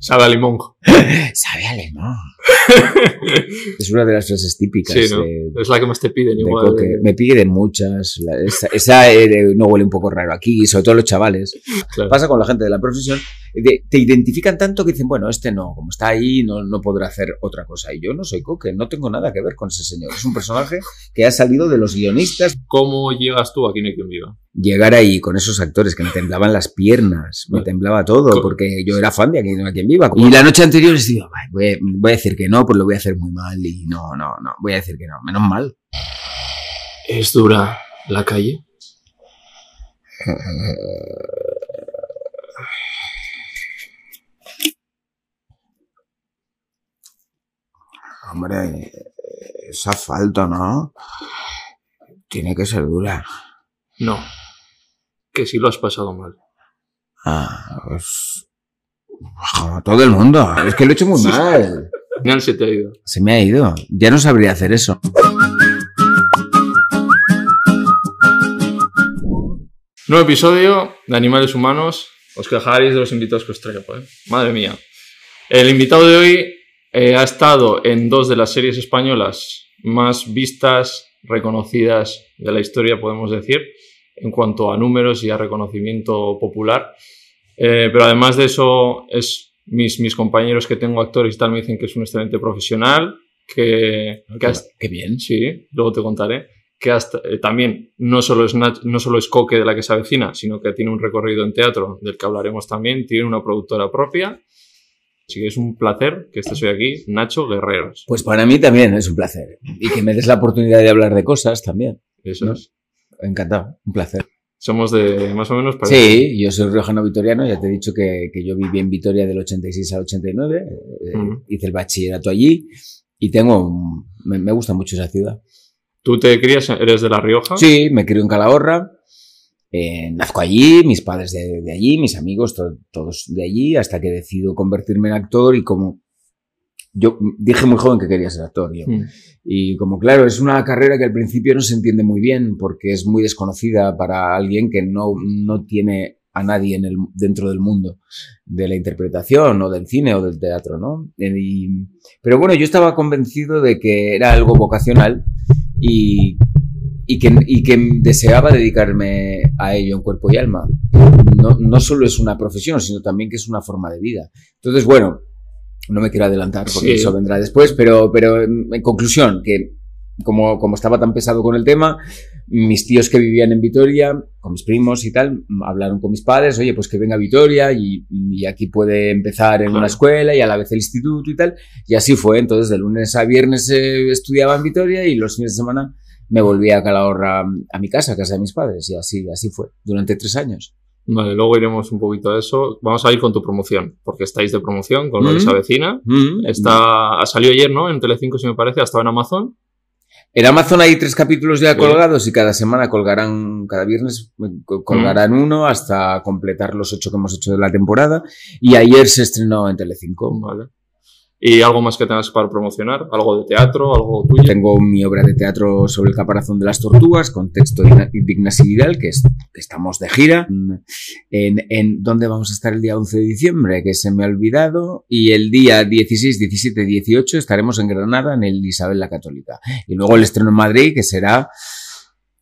Sabe a limón. Sabe a limón. Es una de las frases típicas. Sí, ¿no? de- Es la que más te piden de igual. Coque. Me piden muchas. La- esa esa, eh, no huele un poco raro aquí, sobre todo los chavales. Claro. Pasa con la gente de la profesión. de- te identifican tanto que dicen, bueno, este no, como está ahí, no, no podrá hacer otra cosa. Y yo no soy Coque, no tengo nada que ver con ese señor. Es un personaje que ha salido de los guionistas. ¿Cómo llegas tú aquí no hay quien viva? Llegar ahí con esos actores que me temblaban las piernas, me temblaba todo, porque yo era fan de Aquí no hay quien viva. Y la noche anterior les digo, "Ay, voy, a- voy a decir que no, pues lo voy a hacer muy mal. Y no, no, no, voy a decir que no, menos mal. ¿Es dura la calle? Hombre, es asfalto, ¿no? Tiene que ser dura. No. Que sí lo has pasado mal. Ah, pues. Como todo el mundo. Es que lo he hecho muy Sí. mal. Final se te ha ido. Se me ha ido. Ya no sabría hacer eso. Nuevo episodio de Animales Humanos. Os quejaréis de los invitados que os traigo, ¿eh? Madre mía. El invitado de hoy eh, ha estado en dos de las series españolas más vistas, reconocidas de la historia, podemos decir, en cuanto a números y a reconocimiento popular. Eh, pero además de eso, es mis, mis compañeros que tengo actores y tal me dicen que es un excelente profesional, que, que ha- Qué bien. Sí, luego te contaré. Que hasta, eh, también no solo, es Nach- no solo es Coque de la que se avecina, sino que tiene un recorrido en teatro del que hablaremos también. Tiene una productora propia. Así que es un placer que estés hoy aquí, Nacho Guerreros. Pues para mí también es un placer. Y que me des la oportunidad de hablar de cosas también. Eso ¿no? es. Encantado. Un placer. Somos de más o menos parecidos. Sí, yo soy riojano vitoriano. Ya te he dicho que, que yo viví en Vitoria del 86 al 89. eh, Ujú. Hice el bachillerato allí. Y tengo. un- Me, me gusta mucho esa ciudad. ¿Tú te crías, eres de La Rioja? Sí, me crié en Calahorra. eh, nazco allí, mis padres de, de allí, mis amigos, to- todos de allí, hasta que decido convertirme en actor y como yo dije muy joven que quería ser actor. Yo. Mm. Y como claro, es una carrera que al principio no se entiende muy bien porque es muy desconocida para alguien que no, no tiene a nadie en el, dentro del mundo de la interpretación o del cine o del teatro, ¿no? Y- pero bueno, yo estaba convencido de que era algo vocacional y, y, que, y que deseaba dedicarme a ello en cuerpo y alma. No, no solo es una profesión, sino también que es una forma de vida. Entonces, bueno, no me quiero adelantar porque Sí. eso vendrá después, pero, pero en en conclusión, que como, como estaba tan pesado con el tema, mis tíos que vivían en Vitoria, con mis primos y tal, hablaron con mis padres, oye, pues que venga a Vitoria y, y aquí puede empezar en Claro. una escuela y a la vez el instituto y tal. Y así fue, entonces de lunes a viernes eh, estudiaba en Vitoria y los fines de semana me volvía a Calahorra a mi casa, a casa de mis padres, y así, así fue, durante tres años. Vale, luego iremos un poquito a eso. Vamos a ir con tu promoción, porque estáis de promoción con lo que Mm. se avecina. Mm. Está, salió ayer, ¿no? En Telecinco, si me parece, ha estado en Amazon. En Amazon hay tres capítulos ya colgados y cada semana colgarán, cada viernes eh, co- colgarán uno hasta completar los ocho que hemos hecho de la temporada. Y ayer se estrenó en Telecinco. Vale. ¿Y algo más que tengas para promocionar? ¿Algo de teatro? ¿Algo tuyo? Tengo mi obra de teatro sobre el caparazón de las tortugas con texto Ignasi Vidal, que, es, que estamos de gira. En, en ¿Dónde vamos a estar el día 11 de diciembre? Que se me ha olvidado. Y el día 16, 17, 18 estaremos en Granada en el Isabel la Católica. Y luego el estreno en Madrid, que será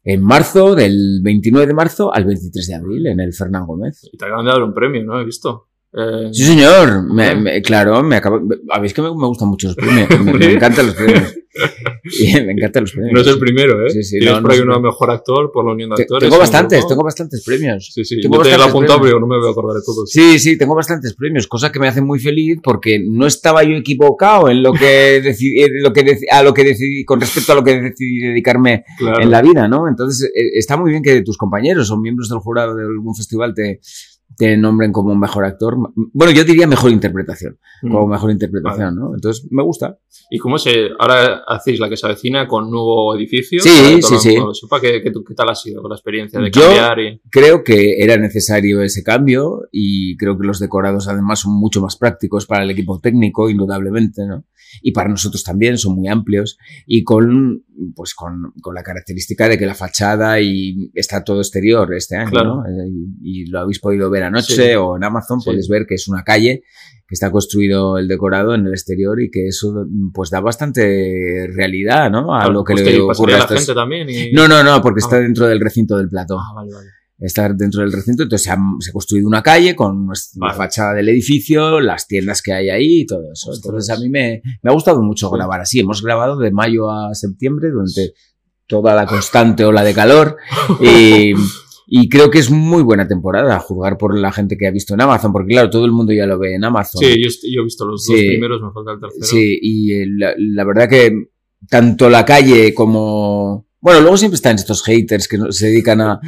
en marzo, del 29 de marzo al 23 de abril, en el Fernán Gómez. Y te acaban de dar un premio, ¿no? He visto. Eh, Sí, señor. Me- me- claro, me acaba. A ver, es que me, me gustan mucho los premios. Me, encantan los premios. Me encantan los premios. no es el primero, ¿eh? Sí, sí, Tienes no, por ahí uno mejor actor por la Unión de Te- Actores. tengo bastantes, tengo bastantes premios. Sí, sí. tengo Yo te lo he apuntado, pero no me voy a acordar de todos. Sí, sí, tengo bastantes premios, cosa que me hace muy feliz porque no estaba yo equivocado en lo que decidí, en lo que deci- a lo que decidí, con respecto a lo que decidí dedicarme Claro. en la vida, ¿no? Entonces, eh, está muy bien que tus compañeros o miembros del jurado de algún festival te, te nombren como mejor actor. Bueno, yo diría mejor interpretación, Mm. como mejor interpretación, ¿no? Entonces, me gusta. ¿Y cómo se. Ahora hacéis la que se avecina con nuevo edificio? Sí, sí, sí. sepa, ¿qué, qué, qué tal ha sido con la experiencia de Yo- cambiar? Y... Creo que era necesario ese cambio y creo que los decorados además son mucho más prácticos para el equipo técnico, indudablemente, ¿no? Y para nosotros también son muy amplios y con, pues con, con la característica de que la fachada y está todo exterior este año, Claro. ¿no? Eh, Y, y lo habéis podido ver ver anoche Sí. o en Amazon, Sí. podéis ver que es una calle que está construido el decorado en el exterior y que eso pues da bastante realidad, ¿no? A Claro, lo que pues le ocurre a la estos- gente también y... No, no, no, porque está Ah. dentro del recinto del plató. Ah, vale, vale. Está dentro del recinto, entonces se ha, se ha construido una calle con nuestra- la Vale. fachada del edificio, las tiendas que hay ahí y todo eso. Ostras. Entonces a mí me, me ha gustado mucho Sí. grabar así. Hemos grabado de mayo a septiembre durante toda la constante ola de calor y, y creo que es muy buena temporada a juzgar por la gente que ha visto en Amazon, porque claro, todo el mundo ya lo ve en Amazon. Sí, yo, yo he visto los dos Sí. primeros, me falta el tercero. Sí, y eh, la, la verdad que tanto la calle como... Bueno, luego siempre están estos haters que se dedican a...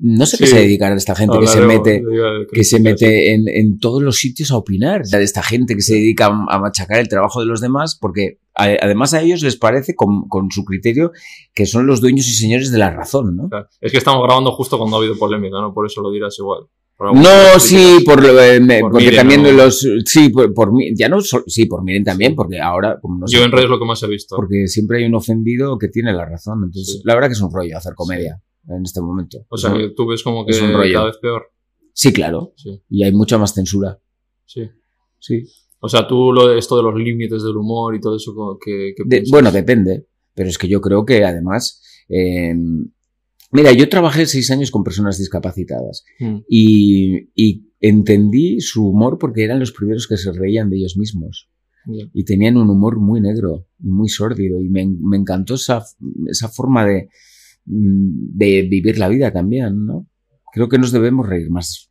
No sé qué Sí. se dedican a esta gente que se mete que se mete en, en todos los sitios a opinar. De esta gente que se dedica a machacar el trabajo de los demás, porque además a ellos les parece, con, con su criterio, que son los dueños y señores de la razón, ¿no? Claro. Es que estamos grabando justo cuando ha habido polémica, ¿no? Por eso lo dirás igual. No, sí, por, eh, Por porque Miren, también ¿no? los, sí, por, por mí, ya no, sí, por miren también, porque ahora, como no sé, Yo en redes lo que más he visto. porque siempre hay un ofendido que tiene la razón, entonces, Sí. la verdad que es un rollo hacer comedia en este momento. O sea, ¿no? que tú ves como que Es un rollo. cada vez peor. sí, claro, Sí, y hay mucha más censura, sí. sí. O sea, tú lo de esto de los límites del humor y todo eso, que, bueno, depende, pero es que yo creo que además, eh, mira, yo trabajé seis años con personas discapacitadas Mm, y, y entendí su humor porque eran los primeros que se reían de ellos mismos y tenían un humor muy negro y muy sórdido y me, me encantó esa, esa forma de, mm, de vivir la vida también, ¿no? Creo que nos debemos reír más.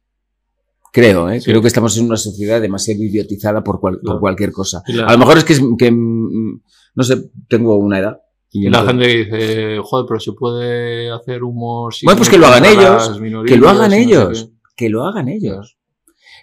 Creo, ¿eh? Sí. Creo que estamos en una sociedad demasiado idiotizada por, cual- por cualquier cosa. A lo mejor es que, que, no sé, tengo una edad. Y la gente dice, joder, pero se puede hacer humor sin Bueno, pues que lo hagan ellos, que lo hagan y no sé ellos. que lo hagan ellos.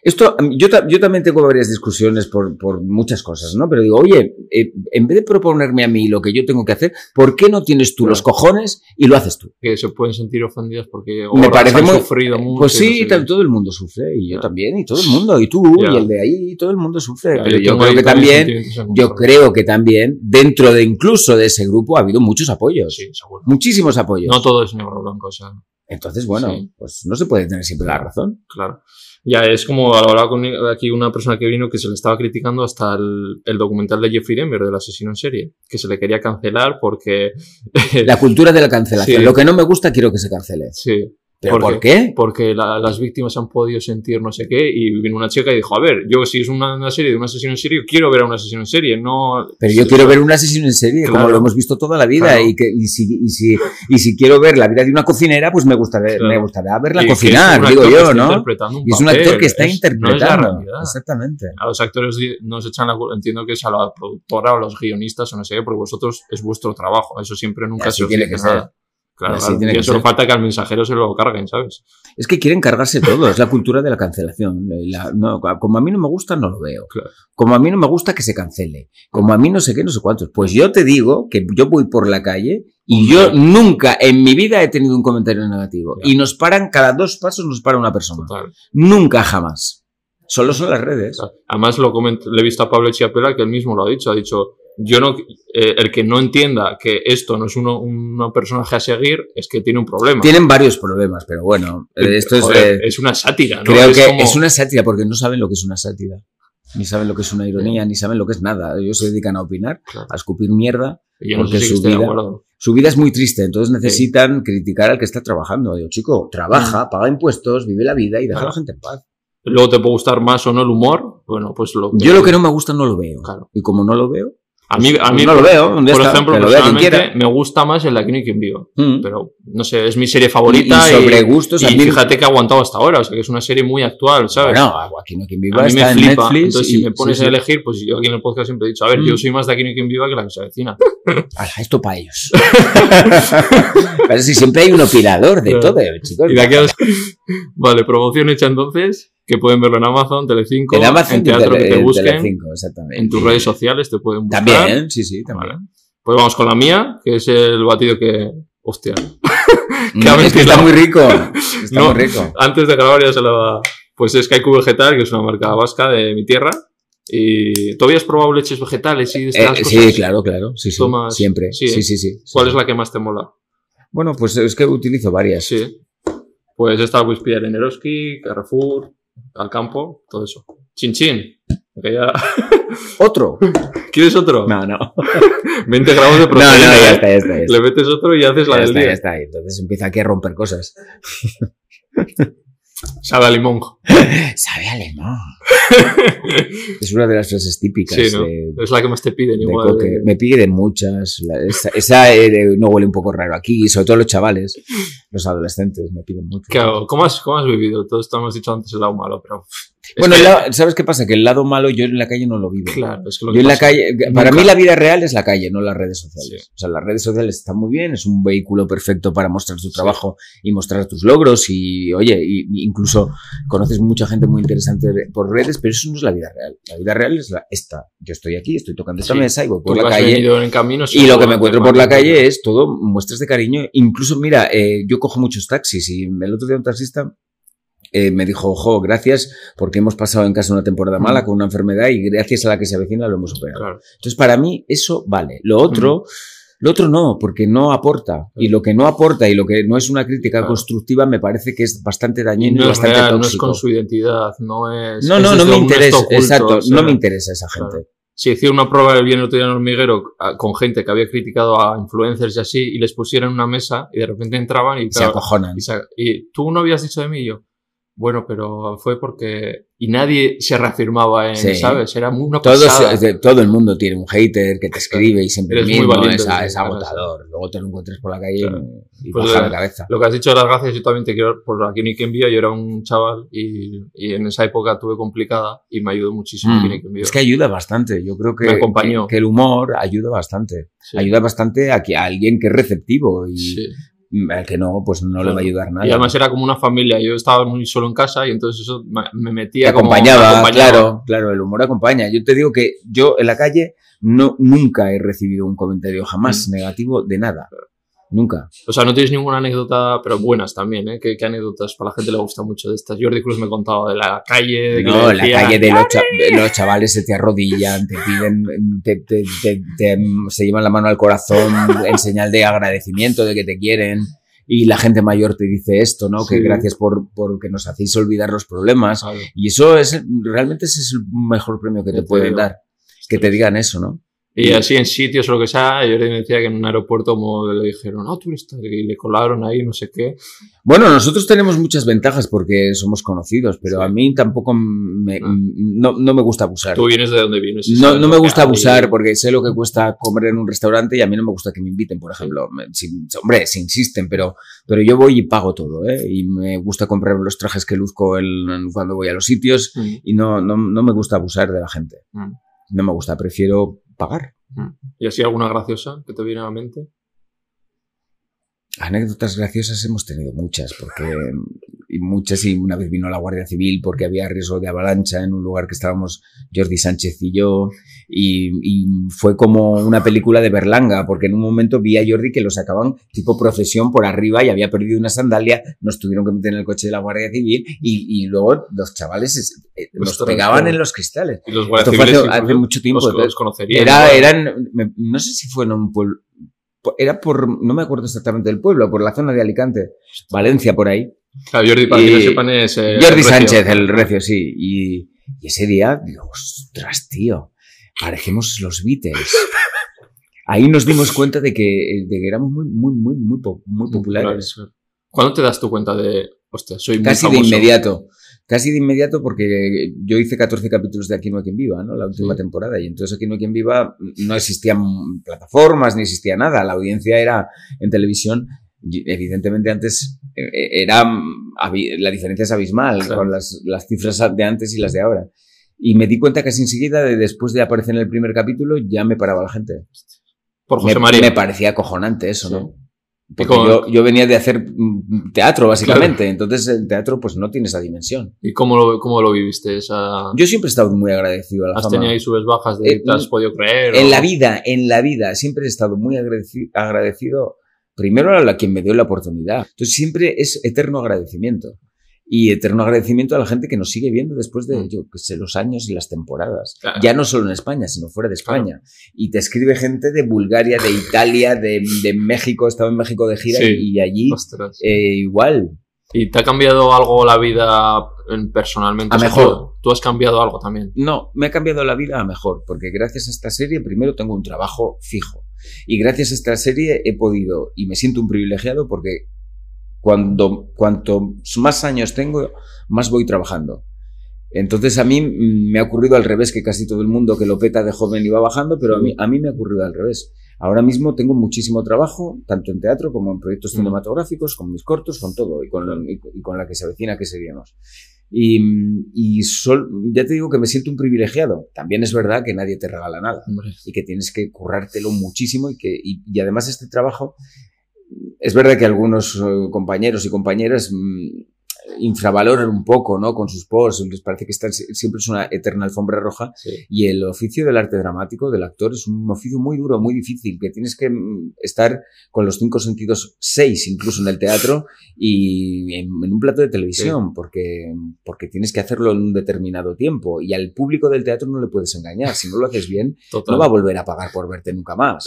Esto, yo, yo también tengo varias discusiones por, por muchas cosas, ¿no? Pero digo, oye, eh, en vez de proponerme a mí lo que yo tengo que hacer, ¿por qué no tienes tú Claro. los cojones y lo haces tú? Que se pueden sentir ofendidas porque Me parece han muy- sufrido mucho. Pues sí, no sé todo el mundo sufre, y yo también, y todo el mundo, y tú, y el de ahí, y todo el mundo sufre. Pero yo creo que también, yo creo que también, dentro de incluso de ese grupo, ha habido muchos apoyos. Sí, seguro. Muchísimos apoyos. No todo es negro blanco, o sea, Entonces, bueno, Sí. pues no se puede tener siempre la razón. claro. Ya es como hablaba con aquí una persona que vino que se le estaba criticando hasta el, el documental de Jeffrey Dahmer del asesino en serie, que se le quería cancelar porque La cultura de la cancelación. Sí. Lo que no me gusta, quiero que se cancele. sí, ¿Pero ¿Por por qué? porque la- las víctimas han podido sentir no sé qué y vino una chica y dijo, a ver, yo si es una, una serie de un asesino en serie, quiero ver a un asesino en serie, no... Pero yo quiero ver un asesino en serie, como lo hemos visto toda la vida. Claro. Y, que, y, si, y, si, y si quiero ver la vida de una cocinera, pues me gustaría, Claro. me gustaría verla y cocinar, digo yo, ¿no? Y es un actor que está es- interpretando. No es la realidad. Exactamente. a los actores di- no se echan la culpa, entiendo que es a la productora o a los guionistas o no sé qué, porque vosotros es vuestro trabajo, eso siempre nunca así se os tiene dice que ser. Claro, Y así tiene que solo ser. falta que al mensajero se lo carguen, ¿sabes? Es que quieren cargarse todo, es la cultura de la cancelación. La- no, como a mí no me gusta, no lo veo. Claro. Como a mí no me gusta que se cancele. Como a mí no sé qué, no sé cuántos. Pues yo te digo que yo voy por la calle y yo nunca en mi vida he tenido un comentario negativo. Y nos paran, cada dos pasos nos para una persona. Total. Nunca jamás. Solo son las redes. Además, lo le he visto a Pablo Chiapela que él mismo lo ha dicho. Ha dicho, yo no, eh, el que no entienda que esto no es uno, un personaje a seguir es que tiene un problema. Tienen varios problemas, pero bueno, eh, esto es es una sátira, ¿no? Creo Es que como- es una sátira porque no saben lo que es una sátira. Ni saben lo que es una ironía, ni saben lo que es nada. Ellos se dedican a opinar, Claro. a escupir mierda. Yo no porque sé si su vida-. Su vida es muy triste, entonces necesitan criticar al que está trabajando. Digo, chico, Mm. trabaja, paga impuestos, vive la vida y deja a la gente en paz. Luego te puede gustar más o no el humor. Bueno, pues lo Yo lo que no me gusta no lo veo. Claro. Y como no lo veo, A mí, a mí no lo veo. por está, ejemplo, personalmente me gusta más el de Aquí no hay quien viva. Mm. Pero, no sé, es mi serie Y, favorita. y sobre gustos, y fíjate que ha aguantado hasta ahora. O sea, que es una serie muy actual, ¿sabes? no hay quien viva, a mí me está en flipa. Netflix. Entonces, y- si me pones sí, a elegir, pues yo aquí en el podcast siempre he dicho, a ver, Mm. yo soy más de Aquí no hay quien viva que la que se avecina. Ala, esto para ellos. Pero si siempre hay un opilador de todo, chicos. Y de. Vale, promoción hecha entonces, que pueden verlo en Amazon, Telecinco, En Amazon en teatro Tele- que te en busquen, Telecinco, en tus redes sociales te pueden buscar. También, sí, sí, también. Vale. Pues vamos con la mía, que es el batido que... Hostia. Mm, Que ha es que está muy rico. Está No. muy rico. Antes de grabar ya se lo... Pues es Kaiku Vegetal, que es una marca vasca de mi tierra. Y ¿tú habías probado leches vegetales y de estas Eh, cosas? sí, claro, claro. Sí, sí. Tomas- Siempre. sí, Sí, ¿eh? sí, sí. ¿Cuál es la que más te mola? Bueno, pues es que utilizo varias. Sí. Pues esta pillar en Eroski, Carrefour, al campo, todo eso. Chin chin. Ya- ¿Otro? ¿Quieres otro? No, no. 20 gramos de No, no, proteína. ya ¿eh? está, ya está. Ya está. Le metes otro y haces la Ya del está, ya día. está. Y Entonces empieza aquí a romper cosas. Sabe a limón. Sabe a limón. Es una de las frases típicas Sí, ¿no? de, Es la que más te piden de igual. Coque. Me piden muchas. La- esa esa, eh, no huele un poco raro aquí, sobre todo los chavales, los adolescentes me piden mucho. Claro, ¿cómo has, ¿Cómo has vivido? Todo esto hemos dicho antes el lado malo, pero... Bueno, que- lado- ¿sabes qué pasa? Que el lado malo yo en la calle no lo vivo. Claro, es que lo Yo que en la pasa- calle, para nunca- mí la vida real es la calle, no las redes sociales. Sí. O sea, las redes sociales están muy bien, es un vehículo perfecto para mostrar tu Sí. trabajo y mostrar tus logros y, oye, y, incluso conoces mucha gente muy interesante por redes, pero eso no es la vida real. La vida real es la, esta. Yo estoy aquí, estoy tocando esta Sí. mesa y voy Tú por que la calle. en camino... Y lo que me encuentro por la calle es todo muestras de cariño. Incluso, mira, eh, yo cojo muchos taxis y el otro día un taxista eh, me dijo, ojo, gracias porque hemos pasado en casa una temporada mala Mm. con una enfermedad y gracias a la que se avecina lo hemos superado. Claro. Entonces, para mí, eso vale. Lo otro, lo otro no, porque no aporta. Y lo que no aporta y lo que no es una crítica Claro. constructiva me parece que es bastante Y dañino y, no es bastante real, no es tóxico. con su identidad, no es... no, no, no me interesa. oculto, exacto, o sea, no me interesa esa gente. claro. Si hicieron una prueba del bien el otro día en Hormiguero con gente que había criticado a influencers y así, y les pusieron una mesa y de repente entraban y, Se acojonan. y, y tú no habías dicho de mí y yo. Bueno, pero fue porque. Y nadie se reafirmaba en, Sí. ¿sabes? Era muy una pasada. todo el mundo tiene un hater que te escribe y siempre Eres muy mismo valiente es, de es agotador. Luego te lo encuentres por la calle Claro. y Pues baja de- la cabeza. Lo que has dicho de las gracias, yo también te quiero. Por aquí ni quien vía, yo era un chaval y, y en esa época tuve complicada y me ayudó muchísimo Mm. aquí. Es que ayuda bastante. Yo creo que, Me acompañó. que, que el humor ayuda bastante. Sí. Ayuda bastante a, que, a alguien que es receptivo y Sí. Al que no, pues no le va a ayudar nada. Y además era como una familia. Yo estaba muy solo en casa y entonces eso me me te metía como. me acompañaba. claro, claro, el humor acompaña. Yo te digo que yo en la calle no, nunca he recibido un comentario jamás Mm. negativo de nada. Nunca. O sea, no tienes ninguna anécdota, pero buenas también, ¿eh? ¿Qué, qué anécdotas? Para la gente le gusta mucho de estas. Jordi Cruz me contaba de la calle. De que No, la calle de los, cha- los chavales se te arrodillan, te piden, te, te- te- se llevan la mano al corazón en señal de agradecimiento, de que te quieren. Y la gente mayor te dice esto, ¿no? Que Sí. gracias por, por que nos hacéis olvidar los problemas. "Sabe". Y eso es, realmente ese es el mejor premio que te pueden dar. Que te digan eso, ¿no? Y así en sitios o lo que sea, Jordi me decía que en un aeropuerto como le dijeron, ah, tú eres tal", y le colaron ahí, no sé qué. Bueno, nosotros tenemos muchas ventajas porque somos conocidos, pero Sí. a mí tampoco me, Ah. no, no me gusta abusar. Tú vienes de donde vienes. No, no me gusta abusar porque sé lo que cuesta comer en un restaurante y a mí no me gusta que me inviten, por ejemplo. Me- si- hombre, si insisten, pero, pero yo voy y pago todo, ¿eh? Y me gusta comprar los trajes que luzco en- cuando voy a los sitios Mm, y no, no, no me gusta abusar de la gente. mm, No me gusta, prefiero pagar. mm. ¿Y así alguna graciosa que te viene a la mente? Anécdotas graciosas hemos tenido muchas, porque y muchas y una vez vino la Guardia Civil porque había riesgo de avalancha en un lugar que estábamos Jordi Sánchez y yo y, y fue como una película de Berlanga porque en un momento vi a Jordi que lo sacaban tipo procesión por arriba y había perdido una sandalia, nos tuvieron que meter en el coche de la Guardia Civil y, y luego los chavales es- eh, nos Ostras, pegaban en los cristales. Y los Esto guardias fue hace, mucho tiempo. Los, entonces, los conocerían. era, eran, no sé si fue en un pueblo, era por, no me acuerdo exactamente del pueblo, por la zona de Alicante, Valencia, por ahí. Jordi, para que y- lo sepan, es. eh, Jordi. Sánchez, el recio, sí. Y, y ese día, digo, ostras, tío, parecemos los Beatles. Ahí nos dimos cuenta de que, de que éramos muy, muy, muy, muy, po- muy populares. ¿Cuándo te das tu cuenta de, hostia, soy muy Casi de inmediato. Casi de inmediato porque yo hice 14 capítulos de Aquí no hay quien viva, ¿no? La última Sí. temporada. Y entonces Aquí no hay quien viva no existían plataformas ni existía nada. La audiencia era en televisión. Evidentemente antes eh, era habi- la diferencia es abismal Claro. con las, las cifras de antes y las de ahora. Y me di cuenta casi enseguida de después de aparecer en el primer capítulo ya me paraba la gente. Por José me, María. me parecía acojonante eso, Sí. ¿no? Porque yo, yo venía de hacer mm, teatro, básicamente. Entonces el teatro pues no tiene esa dimensión. ¿Y cómo lo, cómo lo viviste? Esa... Yo siempre he estado muy agradecido a la ¿Has fama. tenido ahí subes bajas de Eh, te has podido creer? En o- la vida, en la vida, siempre he estado muy agradeci- agradecido, primero a la quien me dio la oportunidad. Entonces siempre es eterno agradecimiento. Y eterno agradecimiento a la gente que nos sigue viendo después de, Mm. yo que sé, los años y las temporadas. Claro. Ya no solo en España, sino fuera de España. Y te escribe gente de Bulgaria, de Italia, de, de México, he estado en México de gira Sí. y, allí eh, igual. ¿Y te ha cambiado algo la vida en- personalmente? A O sea, mejor. ¿tú, tú has cambiado algo también. No, me ha cambiado la vida a mejor, porque gracias a esta serie primero tengo un trabajo fijo. Y gracias a esta serie he podido, y me siento un privilegiado porque cuando, cuanto más años tengo, más voy trabajando. Entonces a mí me ha ocurrido al revés que casi todo el mundo que lo peta de joven iba bajando, pero a mí, a mí me ha ocurrido al revés. Ahora mismo tengo muchísimo trabajo, tanto en teatro como en proyectos Mm. cinematográficos, con mis cortos, con todo, y con, y, y con la que se avecina que seríamos. Y, y sol- ya te digo que me siento un privilegiado. También es verdad que nadie te regala nada Hombre. y que tienes que currártelo muchísimo y que y, y además este trabajo es verdad que algunos eh, compañeros y compañeras mm, infravaloran un poco, ¿no? Con sus posts, les parece que están, siempre es una eterna alfombra roja Sí. y el oficio del arte dramático, del actor, es un oficio muy duro, muy difícil, que tienes que mm, estar con los cinco sentidos, seis incluso en el teatro y en, en un plato de televisión, porque, porque tienes que hacerlo en un determinado tiempo y al público del teatro no le puedes engañar. Si no lo haces bien, Total. no va a volver a pagar por verte nunca más.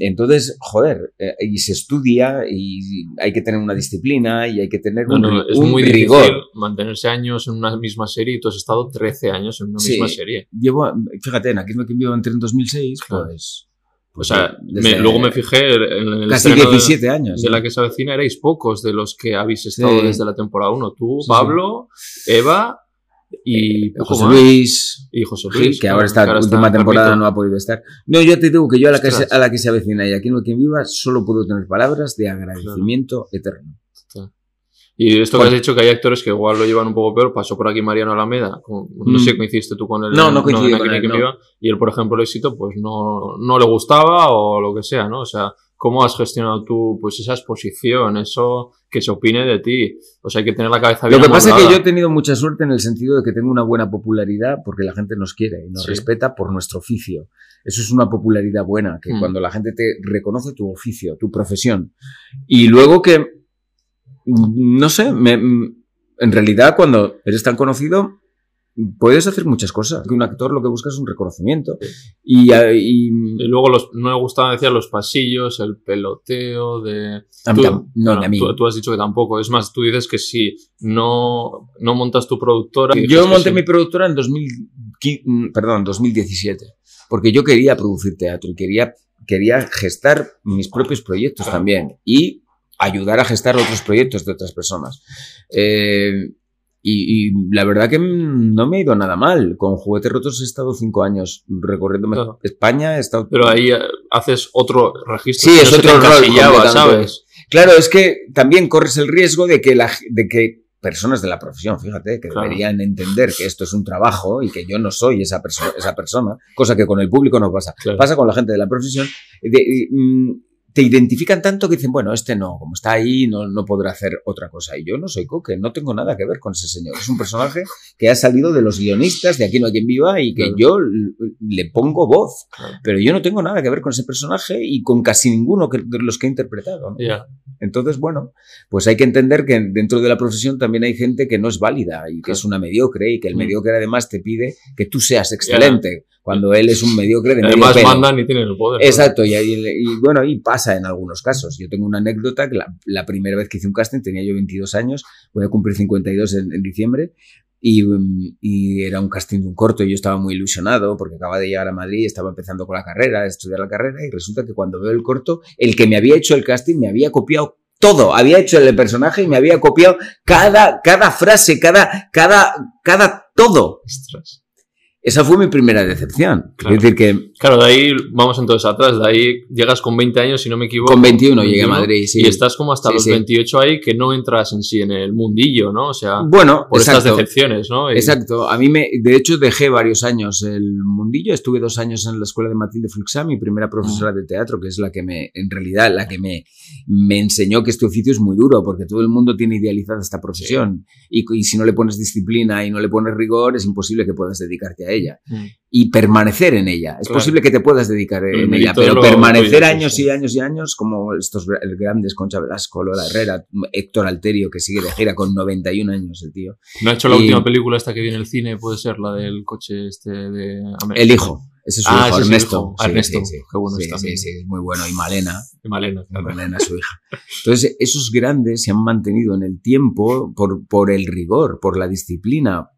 Entonces, joder, eh, y se estudia y hay que tener una disciplina y hay que tener No, un, no, es un muy rigor. mantenerse años en una misma serie y tú has estado 13 años en una Sí. misma serie. Llevo, fíjate, en Aquí no que vivo entré en 2006, Claro. pues... O pues sea, desde me- luego me fijé en el Casi estreno de- 17 años. de ¿eh? la que se avecina, erais pocos de los que habéis estado Sí. desde la temporada 1. Tú, Sí, Pablo, Eva y poco José más. Luis, Y José Luis. que claro, ahora está, que ahora última en temporada Carmito. no ha podido estar. No, yo te digo que yo a la que, se, a la que se avecina y aquí no hay quien viva solo puedo tener palabras de agradecimiento eterno. Y esto que Bueno. has dicho, que hay actores que igual lo llevan un poco peor, pasó por aquí Mariano Alameda, con- no Mm. sé, coincidiste tú con él. No, no coincidí con no hay él, no. y él, por ejemplo, el éxito, pues no, no le gustaba o lo que sea, ¿no? O sea, ¿cómo has gestionado tú, pues esa exposición, eso que se opine de ti? O sea, hay que tener la cabeza bien Lo que pasa es que yo he tenido mucha suerte en el sentido de que tengo una buena popularidad porque la gente nos quiere y nos Sí. respeta por nuestro oficio. Eso es una popularidad buena, que Mm. cuando la gente te reconoce tu oficio, tu profesión. Y luego que, no sé, me- en realidad cuando eres tan conocido, puedes hacer muchas cosas. Un actor lo que busca es un reconocimiento. Y, a- y- Y luego los, no le gustaba, decía, los pasillos, el peloteo de... a mí Tú- no, bueno, a mí. Tú, tú has dicho que tampoco. Es más, tú dices que si no, no montas tu productora... Yo monté sí. mi productora en 2015, mm, perdón, 2017, porque yo quería producir teatro y quería, quería gestar mis propios proyectos Claro. también y ayudar a gestar otros proyectos de otras personas. Eh, y, y la verdad que no me ha ido nada mal. Con Juguetes Rotos he estado cinco años recorriendo Claro. España. He estado... Pero ahí eh, haces otro registro. Sí, es no otro rol. ¿sabes? Claro, es que también corres el riesgo de que, la, de que personas de la profesión, fíjate, que Claro. deberían entender que esto es un trabajo y que yo no soy esa, perso- esa persona, cosa que con el público no pasa. Claro. Pasa con la gente de la profesión. de- mm, te identifican tanto que dicen, bueno, este no, como está ahí, no, no podrá hacer otra cosa. Y yo no soy Coque, no tengo nada que ver con ese señor. Es un personaje que ha salido de los guionistas de Aquí no hay quien viva y que Claro. yo le pongo voz. Claro. Pero yo no tengo nada que ver con ese personaje y con casi ninguno que- de los que he interpretado. ¿no? Entonces, bueno, pues hay que entender que dentro de la profesión también hay gente que no es válida y que es una mediocre y que el Mm. mediocre además te pide que tú seas excelente cuando él es un mediocre de medio Además pelo. mandan y tienen el poder. Exacto, y, ahí- y bueno, y pasa en algunos casos. Yo tengo una anécdota que la, la primera vez que hice un casting tenía yo 22 años, voy a cumplir 52 en, en diciembre, y, mm, y era un casting de un corto y yo estaba muy ilusionado porque acababa de llegar a Madrid, estaba empezando con la carrera, estudiar la carrera, y resulta que cuando veo el corto, el que me había hecho el casting me había copiado todo, había hecho el personaje y me había copiado cada, cada frase, cada, cada, cada todo. Ostras. Esa fue mi primera decepción. Claro. Es decir, que Claro, de ahí vamos entonces atrás. De ahí llegas con 20 años, si no me equivoco. con 21 llegué a 21, Madrid, sí. Y estás como hasta Sí, los sí. 28 ahí que no entras en sí en el mundillo, ¿no? O sea, Bueno, por estas exacto. decepciones, ¿no? Y- Exacto. A mí me, de hecho, dejé varios años el mundillo. Estuve dos años en la escuela de Matilde Fluxá, mi primera profesora de teatro, que es la que me, en realidad, la que me, me enseñó que este oficio es muy duro, porque todo el mundo tiene idealizada esta profesión. Y, y si no le pones disciplina y no le pones rigor, es imposible que puedas dedicarte a ella. Y permanecer en ella. Es Claro. posible que te puedas dedicar El en ella, pero permanecer años y años y años, como estos gra- grandes, Concha Velasco, Lola Herrera, Héctor Alterio, que sigue de gira con 91 años el tío. No ha hecho la Y- última película esta que viene en el cine, puede ser la del coche este de América. El hijo. Ese es su Ah, hijo, ese Ernesto. hijo. Sí, Ernesto, sí, sí. qué bueno Sí, es sí, sí, es muy bueno. Y Malena. Y Malena, claro. Malena, su hija. Entonces, esos grandes se han mantenido en el tiempo por, por el rigor, por la disciplina,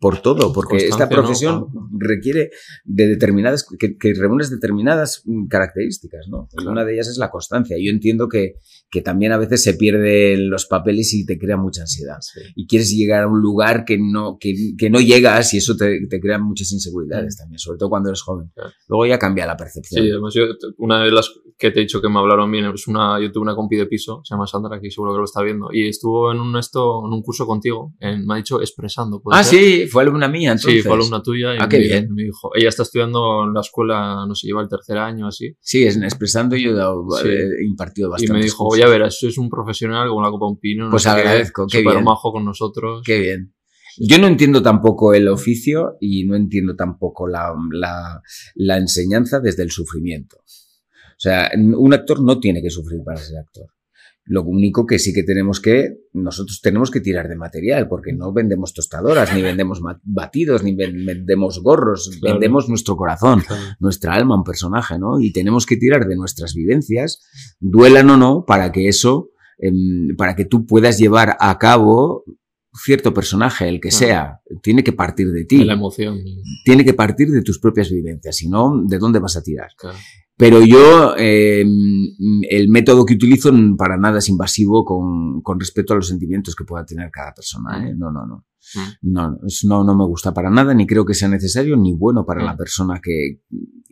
por todo, porque esta Constancia, ¿no? profesión Claro. requiere de determinadas, que, que reúnes determinadas mm, características, ¿no? Claro. Una de ellas es la constancia. Yo entiendo que, que también a veces se pierden los papeles y te crea mucha ansiedad. Sí. Y quieres llegar a un lugar que no, que, que no llegas y eso te, te crea muchas inseguridades también, sobre todo cuando eres joven. Claro. Luego ya cambia la percepción. Sí, además yo, una de las que te he dicho que me hablaron bien es una, yo tuve una compi de piso, se llama Sandra, que seguro que lo está viendo, y estuvo en un esto, en un curso contigo, en- me ha dicho expresando. ¿puede Ah? Sí, fue alumna mía, entonces. Sí, fue alumna tuya y Ah, qué me, bien. me dijo, ella está estudiando en la escuela, no sé, lleva el tercer año así, Sí, es expresando yo he, dado- Sí. he impartido y bastante. me dijo, ya verás, soy un profesional como la Copa Un Pino, no Pues sé qué, agradezco, qué súper bien. majo con nosotros. Qué bien. Yo no entiendo tampoco el oficio y no entiendo tampoco la, la, la enseñanza desde el sufrimiento. O sea, un actor no tiene que sufrir para ser actor. Lo único que sí que tenemos que, nosotros tenemos que tirar de material, porque no vendemos tostadoras, ni vendemos batidos, ni ven- vendemos gorros, Claro. vendemos nuestro corazón. Claro. nuestra alma, un personaje, ¿no? Y tenemos que tirar de nuestras vivencias, duelan o no, para que eso, em, para que tú puedas llevar a cabo cierto personaje, el que sea, tiene que partir de De ti, la emoción. tiene que partir de tus propias vivencias, si no, ¿de dónde vas a tirar? Claro. Pero yo, em, el método que utilizo para nada es invasivo con, con respecto a los sentimientos que pueda tener cada persona, ¿eh? No, no, no. Mm. No, no, no me gusta para nada, ni creo que sea necesario, ni bueno para Mm. la persona que,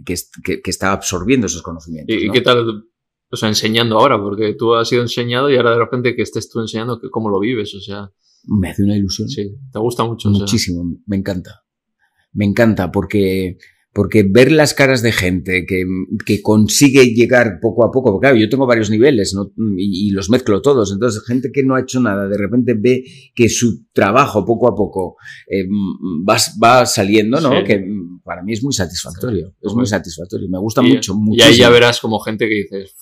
que, que- que está absorbiendo esos conocimientos. ¿Y, qué tal, o sea, enseñando ahora? Porque tú has sido enseñado y ahora de repente que estés tú enseñando, que- ¿cómo lo vives? O sea, Me hace una ilusión. sí, te gusta mucho. o sea. Muchísimo, me encanta. Me encanta porque, porque ver las caras de gente que, que consigue llegar poco a poco, porque claro, yo tengo varios niveles ¿no? y, y los mezclo todos, entonces gente que no ha hecho nada, de repente ve que su trabajo poco a poco eh, va, va saliendo, ¿no? Sí. Que para mí es muy satisfactorio, es Muy- satisfactorio, me gusta y, mucho, y ahí ya verás como gente que dices,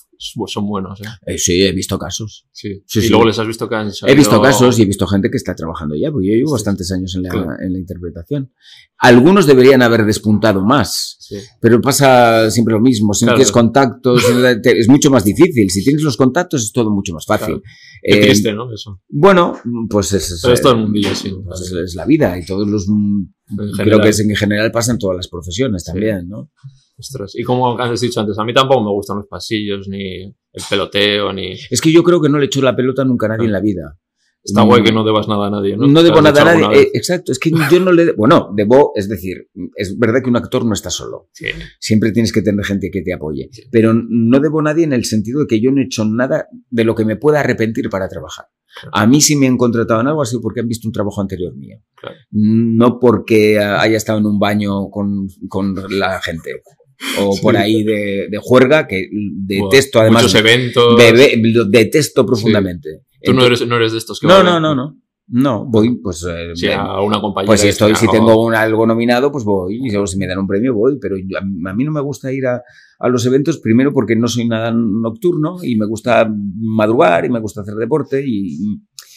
son buenos. ¿eh? Eh, sí, he visto casos. Sí. Sí, y sí. luego les has visto que han He visto casos y he visto gente que está trabajando ya, porque yo llevo Sí. bastantes años en la, Claro. en la interpretación. Algunos deberían haber despuntado más, pero pasa siempre lo mismo. Si no Claro. tienes contactos, es mucho más difícil. Si tienes los contactos, es todo mucho más fácil. Claro. Qué Eh, triste, ¿no? Eso. Bueno, pues es, Pero es todo el mundillo, sí. pues es, es la vida y todos los. Creo general. que es, en general pasa en todas las profesiones también, ¿no? Ostras. Y como has dicho antes, a mí tampoco me gustan los pasillos, ni el peloteo, ni... Es que yo creo que no le echo la pelota nunca a nadie Claro. en la vida. Está guay que no debas nada a nadie, ¿no? No, ¿Te debo nada a nadie. Eh, exacto, es que yo no le. Bueno, debo, es decir, es verdad que un actor no está solo. Sí. Siempre tienes que tener gente que te apoye. Sí. Pero no debo a nadie en el sentido de que yo no he hecho nada de lo que me pueda arrepentir para trabajar. Claro. A mí si me han contratado en algo ha sido porque han visto un trabajo anterior mío. Claro. No porque haya estado en un baño con, con la gente. O Sí. por ahí de, de juerga, que detesto además. Muchos eventos. de- de- lo detesto profundamente. Tú no eres, no eres de estos que no, van- no, no, no. No, voy, pues. eh, Sí, me- a una compañía. pues si estoy, si tengo un, algo nominado, pues voy. Y si me dan un premio, voy. Pero yo- a, mí- a mí no me gusta ir a, a los eventos, primero porque no soy nada nocturno y me gusta madrugar y me gusta hacer deporte y,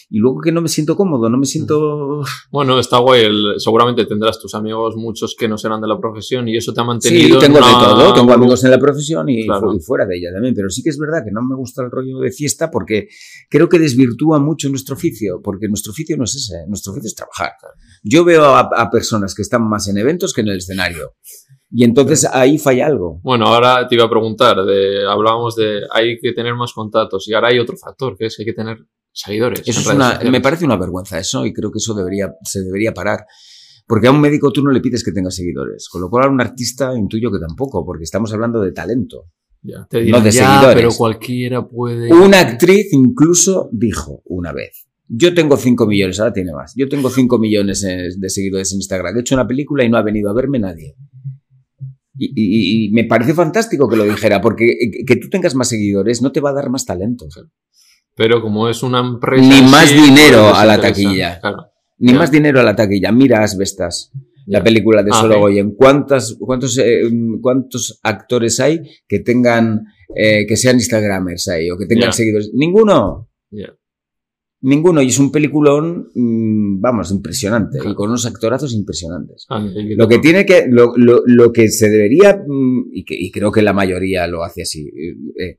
y luego que no me siento cómodo, no me siento... Bueno, está guay. el- seguramente tendrás tus amigos, muchos que no serán de la profesión, y eso te ha Sí, mantenido. tengo en de una- todo, tengo amigos en la profesión y, Claro. y fuera de ella también, pero sí que es verdad que no me gusta el rollo de fiesta porque creo que desvirtúa mucho nuestro oficio, porque nuestro oficio no es ese, nuestro oficio es trabajar. Yo veo a, a personas que están más en eventos que en el escenario y entonces ahí falla algo. Bueno, ahora te iba a preguntar, de, hablábamos de hay que tener más contactos y ahora hay otro factor, que es que hay que tener seguidores. Eso es una, me parece una vergüenza eso y creo que eso debería, se debería parar. Porque a un médico tú no le pides que tenga seguidores, con lo cual a un artista intuyo que tampoco, porque estamos hablando de talento. Ya, te dirán, de "Ya, seguidores". pero cualquiera puede. Una actriz incluso dijo una vez, yo tengo 5 millones, ahora tiene más, yo tengo 5 millones de seguidores en Instagram, he hecho una película y no ha venido a verme nadie. Y, y- y me parece fantástico que lo dijera, porque eh, que tú tengas más seguidores no te va a dar más talento, Pero como es una empresa. Ni más sí, dinero pues a la taquilla. Claro. ni más dinero a la taquilla. Mira Asbestas, la película de Ah, Solo ok. Goyen. ¿Cuántas, cuántos, eh, ¿Cuántos actores hay que tengan, eh, que sean Instagramers ahí o que tengan seguidores? Ninguno. Ninguno, y es un peliculón, mm, vamos, impresionante, y con unos actorazos impresionantes. Ah, Lo que tiene que, lo, lo- lo que se debería, mm, y, que, y creo que la mayoría lo hace así, eh,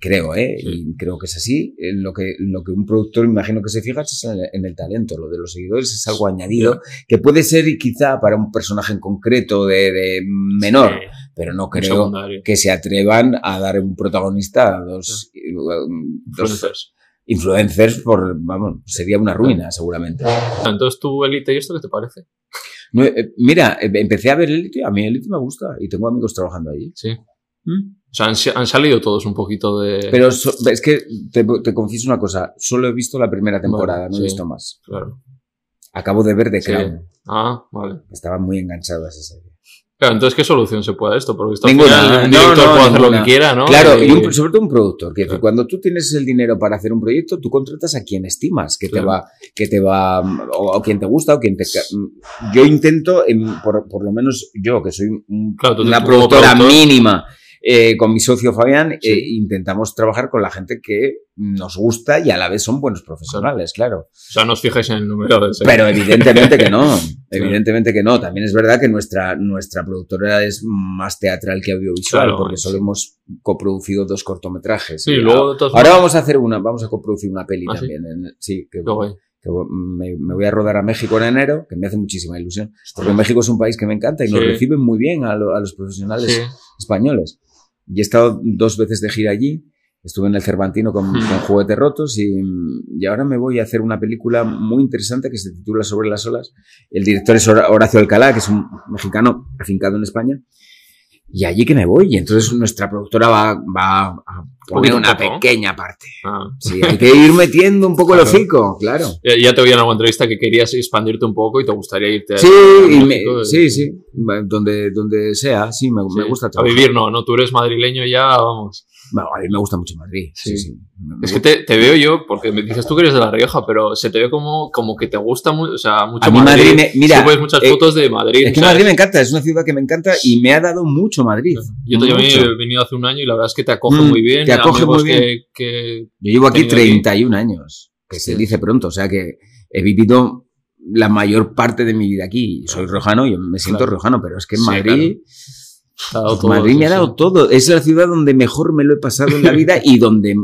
creo, ¿eh? Sí. Y creo que es así, eh, lo que, lo que un productor imagino que se fija es en el, en el talento, lo de los seguidores es algo añadido, que puede ser quizá para un personaje en concreto de, de menor, Sí, pero no creo que se atrevan a dar un protagonista a dos, eh, dos Influencers. influencers por, vamos, sería una ruina seguramente. Entonces, tú, Elite, ¿y esto qué te parece? No, eh, mira, empecé a ver Elite, a mí Elite me gusta y tengo amigos trabajando allí. Sí. ¿Mm? O sea, han, han salido todos un poquito de. Pero so- es que te, te confieso una cosa, solo he visto la primera temporada, Vale, no he sí. visto más. Claro. Acabo de ver The Sí. Crown, Ah, vale. estaba muy enganchado a esa serie. Claro, entonces, ¿qué solución se puede a esto? Porque esto Ninguna, final, un no, director no, puede hacer lo que quiera, ¿no? Claro, y un- sobre todo un productor, que Claro. cuando tú tienes el dinero para hacer un proyecto, tú contratas a quien estimas que Claro. te va, que te va, o, o quien te gusta, o quien te... Yo intento, en- por, por lo menos yo, que soy un- Claro, una productora productor- mínima, eh, con mi socio Fabián, Sí. eh, intentamos trabajar con la gente que nos gusta y a la vez son buenos profesionales, claro. O sea, no os fijáis en el número de Pero evidentemente que no, evidentemente que no. También es verdad que nuestra, nuestra productora es más teatral que audiovisual, Claro, porque sí. solo hemos coproducido dos cortometrajes. Sí, luego ahora- Ahora vamos a hacer una, vamos a coproducir una peli ¿Ah, también. sí, que, que me, me voy a rodar a México en enero, que me hace muchísima ilusión. Porque México es un país que me encanta y nos reciben muy bien a, lo- a los profesionales españoles. Y he estado dos veces de gira allí. Estuve en el Cervantino con, Hmm. con Juguetes Rotos y, y ahora me voy a hacer una película muy interesante que se titula Sobre las olas. El director es Hora- Horacio Alcalá, que es un mexicano afincado en España. Y allí que me voy. Y entonces nuestra productora va, va a poner a una pequeña parte. Ah. Sí, hay que ir metiendo un poco el Claro. hocico, claro. Ya, ya te oí en alguna entrevista que querías expandirte un poco y te gustaría irte a- Sí, a y me- sí, sí. Donde, donde sea, sí, me, me sí. gusta A trabajar. vivir no, no, tú eres madrileño ya, vamos. Bueno, a mí me gusta mucho Madrid. Sí, Sí. Es que te, te veo yo, porque me dices tú que eres de La Rioja, pero se te ve como, como que te gusta mucho, o sea, mucho A mí Madrid me- mira, Subes muchas eh, fotos de Madrid. Es que ¿sabes? Madrid me encanta, es una ciudad que me encanta y me ha dado mucho Madrid. Yo Mucho. he venido hace un año y la verdad es que te acoge Mm, muy bien. te acoge muy que- que- Yo llevo aquí Tenido aquí. 31 años, que se dice pronto, o sea que he vivido la mayor parte de mi vida aquí. Soy rojano, yo me siento Claro. rojano, pero es que en Madrid, dado todo, Madrid me ha sí. dado todo. Es la ciudad donde mejor me lo he pasado en la vida y donde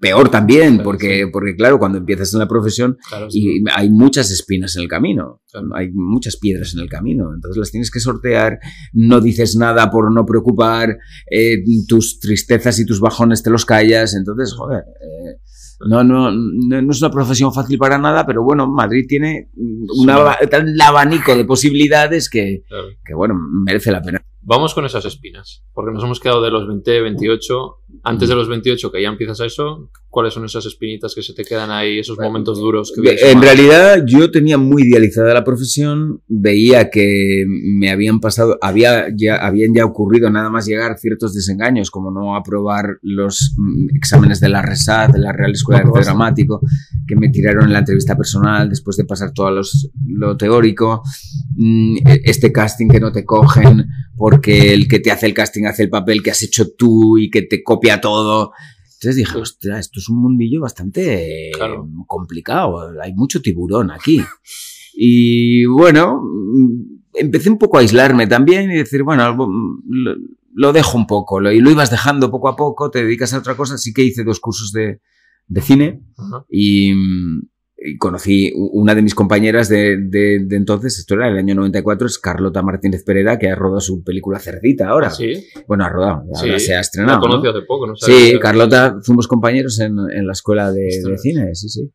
peor también, Claro, porque, sí. porque claro, cuando empiezas en la profesión Claro, sí. y hay muchas espinas en el camino, Claro. hay muchas piedras en el camino, entonces las tienes que sortear, no dices nada por no preocupar, eh, tus tristezas y tus bajones te los callas, entonces, joder, eh, no, no, no, no es una profesión fácil para nada, pero bueno, Madrid tiene mm, un abanico de posibilidades que, que, bueno, merece la pena. Vamos con esas espinas, porque nos hemos quedado de los 20, 28. Antes de los 28, que ya empiezas a eso, ¿cuáles son esas espinitas que se te quedan ahí, esos momentos duros que? En realidad yo tenía muy idealizada la profesión, veía que me habían pasado, había ya, habían ya ocurrido nada más llegar ciertos desengaños, como no aprobar los mm, exámenes de la RESAT, de la Real Escuela de Arte. Dramático, que me tiraron en la entrevista personal después de pasar todo los, lo teórico, mm, este casting que no te cogen porque el que te hace el casting hace el papel que has hecho tú y que te copia todo. Entonces dije, ostras, esto es un mundillo bastante Claro. complicado, hay mucho tiburón aquí. Y bueno, mm, empecé un poco a aislarme también y decir, bueno, mm, lo, lo dejo un poco, lo, y lo ibas dejando poco a poco, te dedicas a otra cosa. Sí que hice dos cursos de, de cine y, mm, y conocí u- una de mis compañeras de, de- de entonces, esto era el año 94, es Carlota Martínez Pereda, que ha rodado su película Cerdita ahora. Sí, Bueno, ha rodado, ahora Sí, se ha la estrenado. conocí ¿no? hace poco, no Sí, Carlota, fuimos compañeros en, en la escuela de, cine, sí, sí.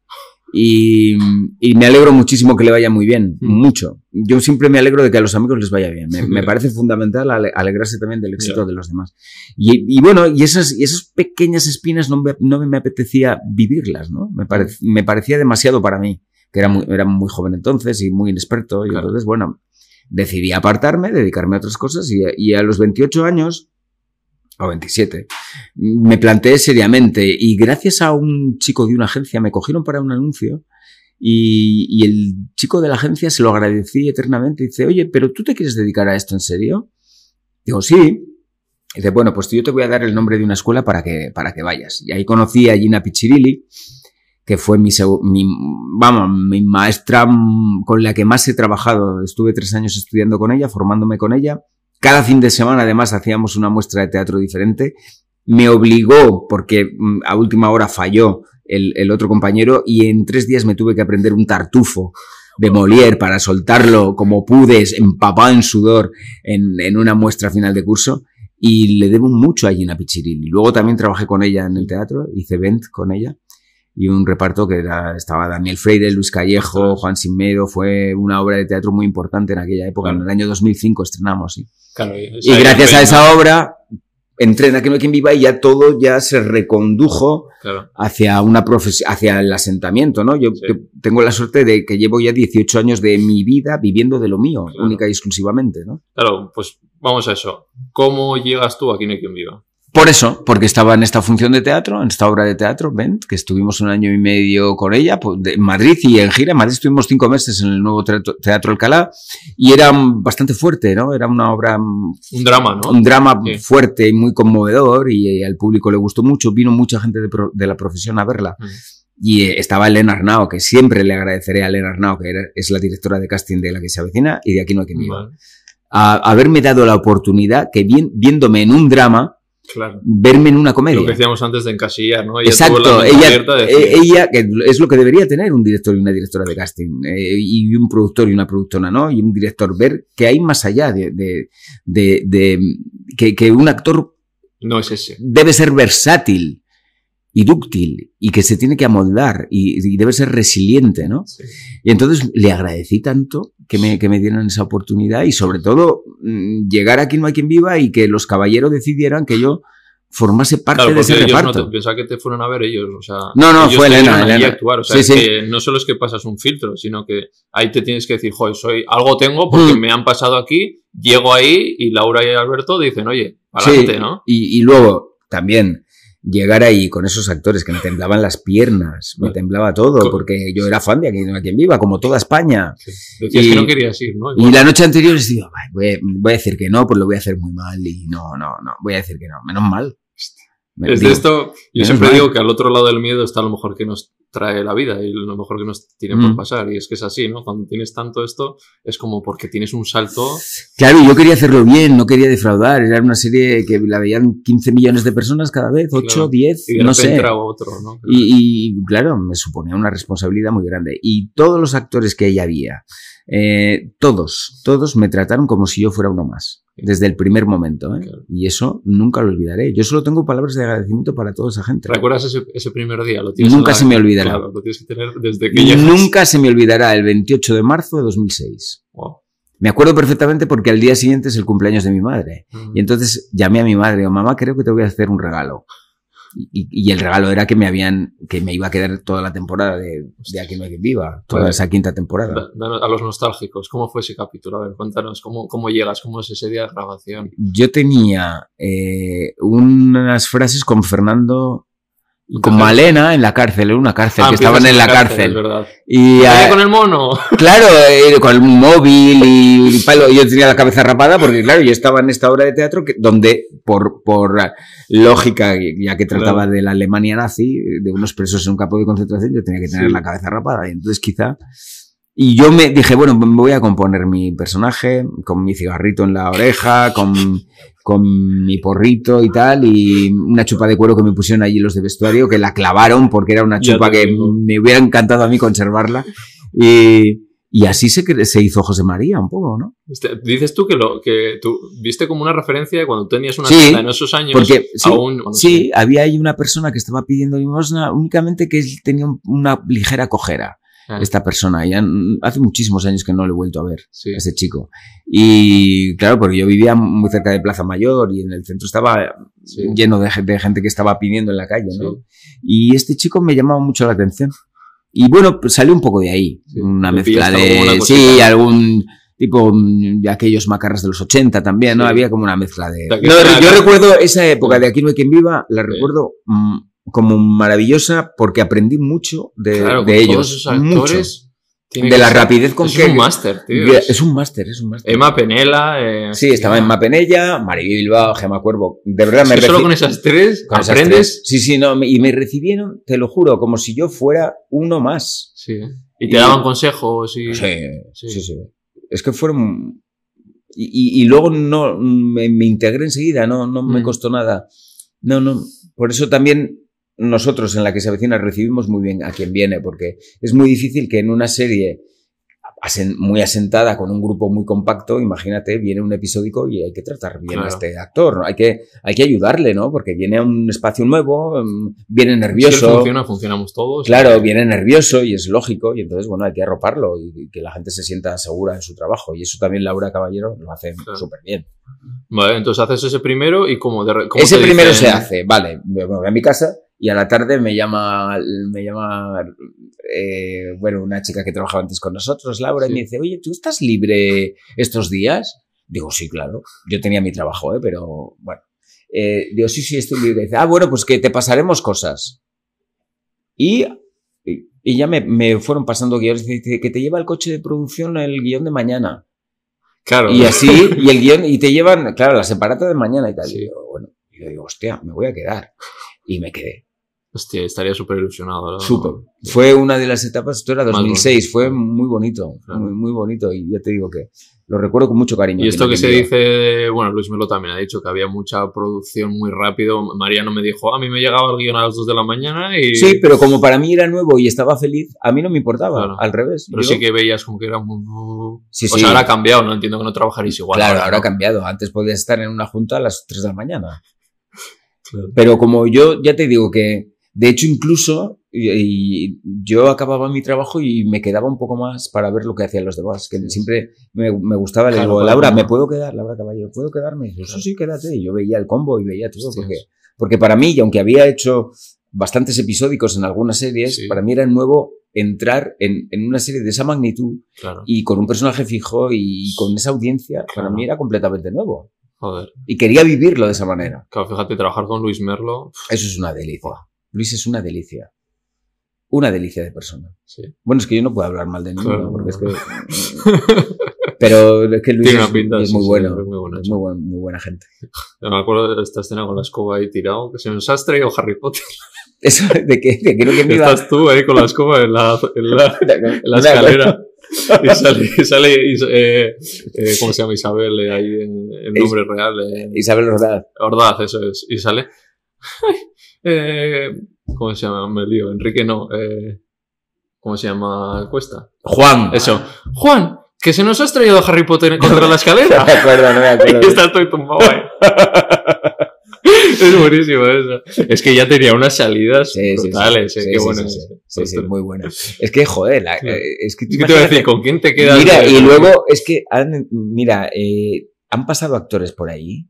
Y, y me alegro muchísimo que le vaya muy bien, Mm. mucho. Yo siempre me alegro de que a los amigos les vaya bien. Me, me parece fundamental ale- alegrarse también del éxito de los demás. Y, y bueno, y esas, y esas pequeñas espinas no me, no me apetecía vivirlas, ¿no? Me, pare- me parecía demasiado para mí, que era muy, era muy joven entonces y muy inexperto. Y Claro. entonces, bueno, decidí apartarme, dedicarme a otras cosas y, y a los 28 años o 27. Me planteé seriamente y gracias a un chico de una agencia me cogieron para un anuncio y, y el chico de la agencia se lo agradecí eternamente. Dice, oye, pero tú te quieres dedicar a esto en serio? Digo, sí. Dice, bueno, pues yo te voy a dar el nombre de una escuela para que, para que vayas. Y ahí conocí a Gina Pichirilli, que fue mi, mi, vamos, mi maestra mm, con la que más he trabajado. Estuve tres años estudiando con ella, formándome con ella. Cada fin de semana, además, hacíamos una muestra de teatro diferente. Me obligó, porque mm, a última hora falló el, otro compañero, y en tres días me tuve que aprender un tartufo de Molière para soltarlo como pude, empapado en sudor, en, una muestra final de curso. Y le debo mucho a Gina Pichiril. Luego también trabajé con ella en el teatro, hice event con ella y un reparto que era, estaba Daniel Freire, Luis Callejo, Juan Simedo, fue una obra de teatro muy importante en aquella época, en el año 2005 estrenamos, sí. y, gracias a esa obra entré en Aquel Quien Viva y ya todo ya se recondujo hacia una hacia el asentamiento, ¿no? Yo tengo la suerte de que llevo ya 18 años de mi vida viviendo de lo mío, única y exclusivamente, ¿no? Claro, pues vamos a eso. ¿Cómo llegas tú a Aquí no hay quien viva? Por eso, porque estaba en esta función de teatro, en esta obra de teatro, Bent, que estuvimos un año y medio con ella, pues, en Madrid y en gira. En Madrid estuvimos cinco meses en el nuevo Teatro Alcalá y era bastante fuerte, ¿no? Era una obra. Un drama, ¿no? Un drama fuerte y muy conmovedor y, al público le gustó mucho. Vino mucha gente de, la profesión a verla. Mm. Y eh, estaba Elena Arnao, que siempre le agradeceré a Elena Arnao, que es la directora de casting de la que se avecina y de aquí no hay que vivir. A, haberme dado la oportunidad que viéndome en un drama, verme en una comedia. Lo que decíamos antes de encasillar, ¿no? Exacto, ella, eh, ella, que es lo que debería tener un director y una directora de casting, eh, y un productor y una productora, ¿no? Y un director, ver que hay más allá de, de, de, que, que, un actor no es ese. debe ser versátil y dúctil y que se tiene que amoldar y, debe ser resiliente, ¿no? Y entonces le agradecí tanto que me, que me dieran esa oportunidad y sobre todo mm, llegar a quien no hay quien viva y que los caballeros decidieran que yo formase parte de ese reparto. No pensaba que te fueron a ver ellos, o sea, no, no, fue Elena, Actuar, o sea, que no solo es que pasas un filtro, sino que ahí te tienes que decir, joder, soy algo tengo porque mm. me han pasado aquí, llego ahí y Laura y Alberto dicen, oye, adelante, ¿no? Y, y luego también llegar ahí con esos actores que me temblaban las piernas, me temblaba todo, porque yo era fan de aquí, a quien viva, como toda España. Decías y, que no querías ir, ¿no? Y la noche anterior les digo, voy, voy, a decir que no, pues lo voy a hacer muy mal, y no, no, no, voy a decir que no, menos mal. Es de esto, yo siempre digo que al otro lado del miedo está lo mejor que nos trae la vida y lo mejor que nos tiene por mm. pasar. Y es que es así, ¿no? Cuando tienes tanto esto, es como porque tienes un salto. Claro, yo quería hacerlo bien, no quería defraudar. Era una serie que la veían 15 millones de personas cada vez, 8, 10, no sé. Otro, ¿no? Y, y, claro, me suponía una responsabilidad muy grande. Y todos los actores que ahí había, eh, todos, todos me trataron como si yo fuera uno más desde el primer momento. ¿eh? Y eso nunca lo olvidaré. Yo solo tengo palabras de agradecimiento para toda esa gente. ¿Recuerdas ese, ese primer día? ¿Lo nunca se me olvidará. Claro, lo tienes que tener desde que Nunca se me olvidará el 28 de marzo de 2006. Me acuerdo perfectamente porque al día siguiente es el cumpleaños de mi madre. Mm. Y entonces llamé a mi madre, o mamá, creo que te voy a hacer un regalo. Y, el regalo era que me habían, que me iba a quedar toda la temporada de, de Aquí no hay quien viva, toda esa quinta temporada. A los nostálgicos, ¿cómo fue ese capítulo? A ver, cuéntanos, ¿cómo, cómo llegas? ¿Cómo es ese día de grabación? Yo tenía eh, unas frases con Fernando con Malena en la cárcel, en una cárcel, ah, que estaban en la, cárcel. Y con el mono. Claro, eh, con el móvil y el palo. Yo tenía la cabeza rapada porque, claro, yo estaba en esta obra de teatro que, donde, por, por lógica, ya que trataba de la Alemania nazi, de unos presos en un campo de concentración, yo tenía que tener la cabeza rapada. Y entonces quizá y yo me dije, bueno, me voy a componer mi personaje con mi cigarrito en la oreja, con, con mi porrito y tal, y una chupa de cuero que me pusieron allí los de vestuario, que la clavaron porque era una chupa que me hubiera encantado a mí conservarla. Y, y así se, se hizo José María un poco, ¿no? Este, dices tú que lo que tú viste como una referencia cuando tenías una sí, en esos años. Porque sí, había ahí una persona que estaba pidiendo limosna únicamente que tenía una ligera cojera. Esta persona. Ya hace muchísimos años que no lo he vuelto a ver, a ese chico. Y claro, porque yo vivía muy cerca de Plaza Mayor y en el centro estaba lleno de, gente que estaba pidiendo en la calle, ¿no? Y este chico me llamaba mucho la atención. Y bueno, pues salió un poco de ahí. Una mezcla de. Sí, algún tipo de aquellos macarras de los 80 también, ¿no? Había como una mezcla de. yo recuerdo esa época de Aquí no hay quien viva, la recuerdo. Mm, como maravillosa porque aprendí mucho de, de ellos. Todos esos actores Tiene de la ser. rapidez con Es que... un máster, tío. Es un máster, es un máster. Emma Penela. Eh, Sí, estaba en Mapenella, Maribel Bilbao, Gema Cuervo. De verdad, me Es que solo con esas tres con esas aprendes. tres. Sí, sí, no, y me recibieron, te lo juro, como si yo fuera uno más. Sí. Y te Y- daban consejos y. Sí, Sí. sí, sí. Es que fueron. Y, y- y luego no me, me integré enseguida, no, no me Mm. costó nada. No, no. Por eso también nosotros en la que se avecina recibimos muy bien a quien viene, porque es muy difícil que en una serie muy asentada con un grupo muy compacto, imagínate, viene un episódico y hay que tratar bien a este actor, ¿no? hay, que, hay que ayudarle, ¿no? Porque viene a un espacio nuevo, mm, viene Si nervioso. funciona, funcionamos todos. Claro, viene nervioso y es lógico, y entonces, bueno, hay que arroparlo y, que la gente se sienta segura en su trabajo. Y eso también Laura Caballero lo hace Claro. súper bien. Vale, entonces haces ese primero y como de cómo Ese primero dicen- se hace, vale, me voy a mi casa y a la tarde me llama, me llama, eh, bueno, una chica que trabajaba antes con nosotros, Laura, Sí. y me dice, oye, ¿tú estás libre estos días? Digo, sí, claro. Yo tenía mi trabajo, ¿eh? pero bueno. Eh, digo, sí, sí, estoy libre. Dice, ah, bueno, pues que te pasaremos cosas. Y, y- y ya me, me fueron pasando guiones. Dice, que te lleva el coche de producción el guion de mañana. Claro. Y así, y el guion, y te llevan, claro, la separata de mañana y tal. Sí. Y yo, bueno, y yo digo, hostia, me voy a quedar. Y me quedé. Hostia, estaría súper ilusionado. ¿no? Súper. Fue una de las etapas, esto era Más 2006, fue muy bonito, Claro. muy, muy bonito. Y ya te digo que lo recuerdo con mucho cariño. Y esto que se dice, bueno, Luis Melo también ha dicho que había mucha producción muy rápido. Mariano me dijo, a mí me llegaba el guion a las 2 de la mañana y... Sí, pero como para mí era nuevo y estaba feliz, a mí no me importaba, Claro. al revés. Pero Yo- sí que veías como que era muy... Sí, o sí. sea, ahora ha cambiado, no entiendo que no trabajaréis igual. claro, ahora, ha cambiado. Antes podías estar en una junta a las 3 de la mañana. Claro. Pero como yo ya te digo que, de hecho, incluso y, y yo acababa mi trabajo y me quedaba un poco más para ver lo que hacían los demás, que siempre me, me gustaba. Le digo, Laura, claro. ¿me puedo quedar? Laura Caballero, ¿puedo quedarme? Yo, Claro. sí, sí, quédate. Y yo veía el combo y veía todo, porque, porque para mí, y aunque había hecho bastantes episódicos en algunas series, Sí. para mí era nuevo entrar en, en una serie de esa magnitud y con un personaje fijo y con esa audiencia, para mí era completamente nuevo. joder. Y quería vivirlo de esa manera. Claro, fíjate, trabajar con Luis Merlo, Eso es una delicia. Luis es una delicia. Una delicia de persona. sí. Bueno, es que yo no puedo hablar mal de ninguno, Claro. porque es que... Pero es que Luis Tiene es, pinta, es muy sí, bueno. es muy bueno, es muy, buen- muy buena gente. Yo me acuerdo de esta escena con la escoba ahí tirado, que se nos has traído Harry Potter. Eso de que, de que no que me iba... Estás tú ahí con la escoba en la, en la, en la escalera. Y sale, y sale eh, eh, ¿cómo se llama Isabel? eh, ahí en, en nombre real. eh, Isabel Rodaz. Ordaz, eso es. Y sale. Ay, eh, ¿Cómo se llama? Me lío. Enrique no. Eh, ¿Cómo se llama? Cuesta. Juan. Eso. Juan, que se nos has traído a Harry Potter contra la No me escalera. acuerdo, no me y acuerdo. está estoy tumbado ahí. es buenísimo eso. Es que ya tenía unas salidas Sí, sí, sí. brutales. eh, Sí, qué sí, bueno sí, sí. Sí, sí, muy buena. Es que, joder, la- es que tú que te voy a decir, ¿con quién te quedas? Mira, y luego es que, han- mira, eh, han pasado actores por ahí.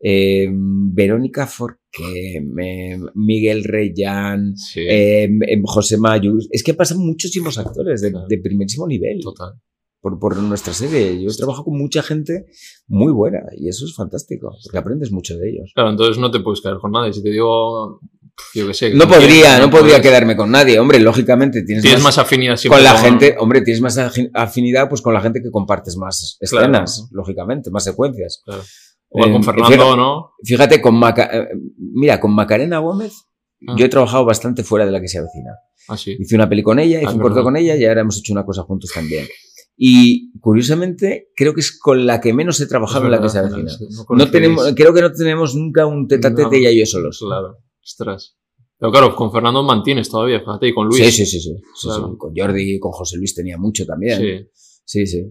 Eh, Verónica Forqué, me- Miguel Reyán, Sí, eh, em, José Mayus. Es que pasan muchísimos actores de, Claro. de primerísimo nivel total. por, por nuestra serie. Yo trabajo con mucha gente muy buena y eso es fantástico, porque aprendes mucho de ellos. Claro, entonces no te puedes quedar con nadie. Si te digo, yo qué sé. No podría, no podría puedes. quedarme con nadie. Hombre, lógicamente tienes, Tienes más, más afinidad siempre con la gente, hombre, tienes más afi- afinidad pues con la gente que compartes más Claro. escenas, lógicamente, más secuencias. Igual Eh, con Fernando, fíjate- ¿no? Fíjate, con Maca- eh, mira, con Macarena Gómez, Ah. yo he trabajado bastante fuera de la que se avecina. Así. Hice una peli con ella, hice Ah, un corto verdad. con ella y ahora hemos hecho una cosa juntos también. Y curiosamente, creo que es con la que menos he trabajado en la que se avecina. No tenemos, creo que no tenemos nunca un tete a tete No. y yo solos. Claro, ostras. Pero claro, con Fernando mantienes todavía, fíjate, y con Luis. Sí, sí, sí, sí. sí, Claro. sí. Con Jordi y con José Luis tenía mucho también. Sí. Sí, sí.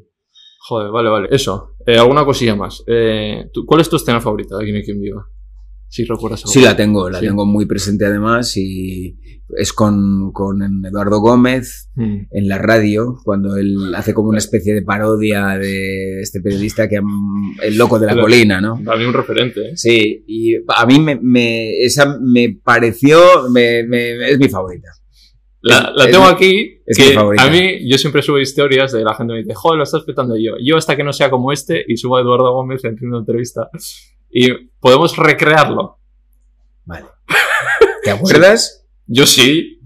Joder, vale, vale. Eso. Eh, ¿Alguna cosilla más? Eh, ¿tú- ¿Cuál es tu escena favorita de Aquí no hay quien viva? Si recuerdas algo. Sí, la tengo, la Sí. tengo muy presente además y es con, con Eduardo Gómez Mm. en la radio, cuando él hace como una especie de parodia de este periodista que am- el loco de la colina, ¿no? Para mí un referente, ¿eh? Sí, y a mí me, me- esa me pareció, me, me- es mi favorita. La, Es- la es tengo aquí, es que mi favorita. a mí, yo siempre subo historias de la gente me dice, joder, lo estás petando yo. Yo hasta que no sea como este, y subo a Eduardo Gómez en una entrevista. Y podemos recrearlo. Vale. ¿Te acuerdas? Yo sí.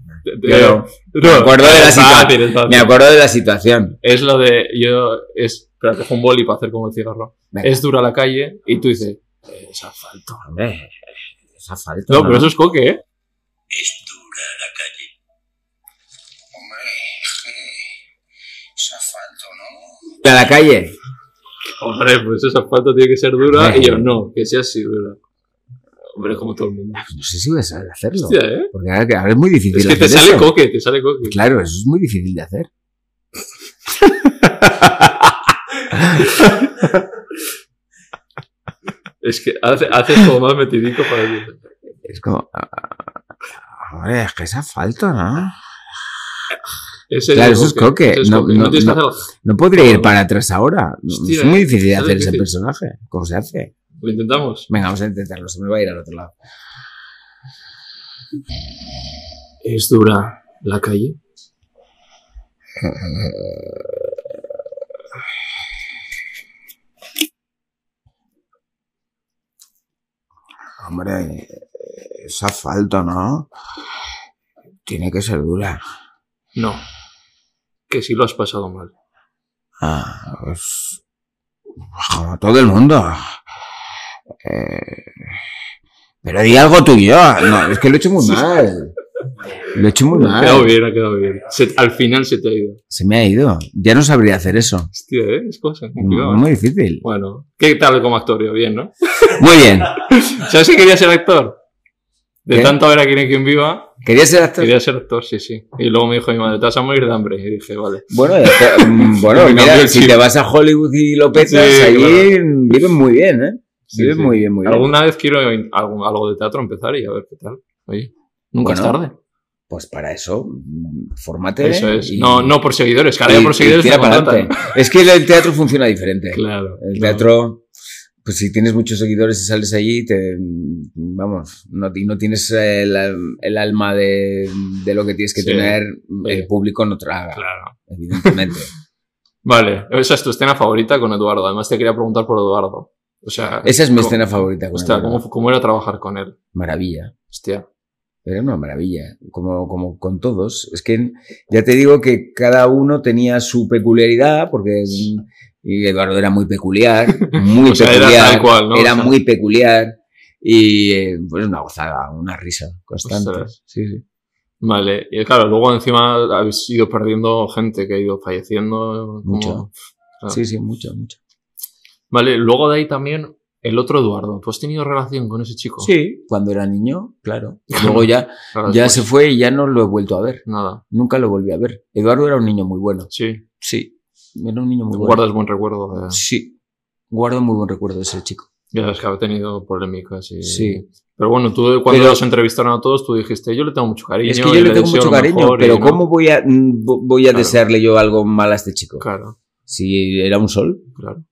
Yo no. Me acuerdo de la es situación. es. Me acuerdo de la situación. Es lo de. Yo. Es. Espera, cojo un boli para hacer como el cigarro. Venga. Es dura la calle y tú dices. "Eh, Es asfalto. Hombre, esa falta. No, pero eso es coque, ¿eh? Es dura la calle. Hombre, es asfalto, ¿no? A la calle. Hombre, pues ese asfalto tiene que ser dura. Y yo, no, que sea así dura. Hombre, como todo el mundo. No sé si voy a saber hacerlo. Hostia, ¿eh? Porque ahora, es muy difícil Es que te sale eso. coque, te sale coque. Claro, eso es muy difícil de hacer. Es que hace- haces como más metidico para decir. Es como. ah, Hombre, es que es asfalto, ¿no? Ese Claro, es eso es coque. No- no- podría ir para atrás ahora. Hostia, es muy difícil de es hacer ese difícil. personaje. ¿Cómo se hace? Lo intentamos. Venga, vamos a intentarlo. Se me va a ir al otro lado. Es dura la calle. Hombre, es asfalto, ¿no? Tiene que ser dura. No. Que si lo has pasado mal. Ah, pues. Como todo el mundo. Eh, pero di algo tuyo. No, es que lo he hecho muy mal. Lo he hecho muy Ha quedado mal. bien, ha quedado bien. Se- al final se te ha ido. Se me ha ido. Ya no sabría hacer eso. Hostia, ¿eh? Es cosa complicada. Muy difícil. Bueno, ¿qué tal como actor? Yo, Bien, ¿no? Muy bien. ¿Sabes si quería ser actor? De ¿Qué? tanto ver a quien quien viva, ¿Querías ser actor? quería ser actor, sí, sí. Y luego me dijo mi madre, te vas a morir de hambre. Y dije, vale. Bueno, está. Mm, bueno mira, si te vas a Hollywood y lo petas, Sí, allí viven muy bien, ¿eh? Sí, viven sí. muy bien, muy bien. Alguna vez quiero algo, algo de teatro empezar y a ver qué tal. Oye, nunca es tarde. Pues para eso, mm, fórmate. Eso es. y- No, no por seguidores, ahora y- por seguidores tira para adelante. Es que el teatro funciona diferente. Claro. El teatro, pues si tienes muchos seguidores y sales allí, te, vamos, no, no tienes el, el alma de, de lo que tienes que Sí, tener, sí. el público no traga, Claro. evidentemente. Vale, esa es tu escena favorita con Eduardo. Además te quería preguntar por Eduardo. O sea, Esa es mi ¿cómo- escena favorita. con Hostia, Eduardo. ¿cómo, ¿cómo era trabajar con él? Maravilla. Hostia. Era una maravilla, como, como con todos. Es que ya te digo que cada uno tenía su peculiaridad, porque y Eduardo era muy peculiar, muy O sea, era peculiar. tal cual, ¿no? Era O sea- muy peculiar y eh, pues una gozada, una risa constante. Ostras. Sí, sí. Vale, y claro, luego encima habéis ido perdiendo gente que ha ido falleciendo. como- Mucho. Claro. Sí, sí, mucho, mucho. Vale, luego de ahí también el otro Eduardo. ¿Tú has tenido relación con ese chico? Sí, cuando era niño, claro. Luego ya, Claro, ya después, se fue y ya no lo he vuelto a ver. Nada. Nunca lo volví a ver. Eduardo era un niño muy bueno. Sí. Sí, era un niño muy bueno. Guardas buen recuerdo de. Sí, guardo muy buen recuerdo de ese chico. Ya sabes que ha tenido polémicas y. Sí. Pero bueno, tú cuando Pero- los entrevistaron a todos, tú dijiste, yo le tengo mucho cariño. Es que yo le tengo deseo mucho cariño, mejor", y pero no. ¿cómo voy a, vo- voy a Claro. desearle yo algo mal a este chico? Claro, Si era un sol. claro.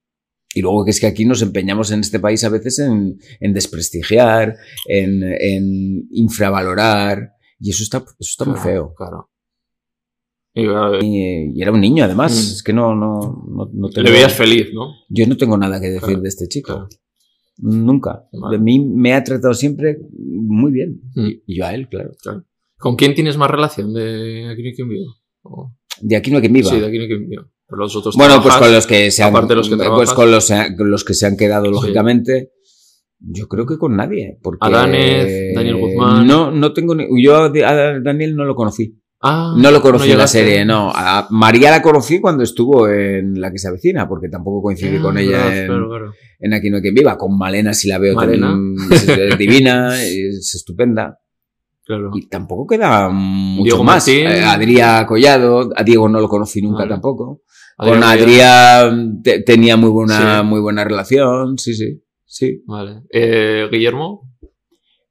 Y luego que es que aquí nos empeñamos en este país a veces en, en desprestigiar, en, en infravalorar, y eso está, eso está muy Claro, feo. Claro. Y, eh, Y, y era un niño además, Mm. es que no, no, no, no tengo- le veías feliz, ¿no? yo no tengo nada que decir Claro, de este chico. Claro. Nunca. Vale. De mí me ha tratado siempre muy bien. Mm. Y, y yo a él, claro. ¿Con quién tienes más relación de Aquí no hay quien viva? O- De aquí no hay quien viva. Sí, de Aquí no hay quien viva. Pero los otros Bueno, pues con los que se han, los que pues con los, con los que se han quedado, Sí. lógicamente, yo creo que con nadie. Porque, Daniel Guzmán. No, no tengo ni, yo a Daniel no lo conocí. Ah, No lo conocí en la serie, no. A María la conocí cuando estuvo en La que se avecina, porque tampoco coincidí Ah, con ella verdad, en, claro, claro. en Aquí no hay quien viva. Con Malena sí la veo Malena. tan- es divina, es estupenda. claro. Y tampoco queda mucho Diego más. Martín. Eh, Adrià Collado, a Diego no lo conocí nunca tampoco. Adrián Con te- tenía muy buena, Sí. muy buena relación, sí, sí, sí. Vale. Eh, Guillermo.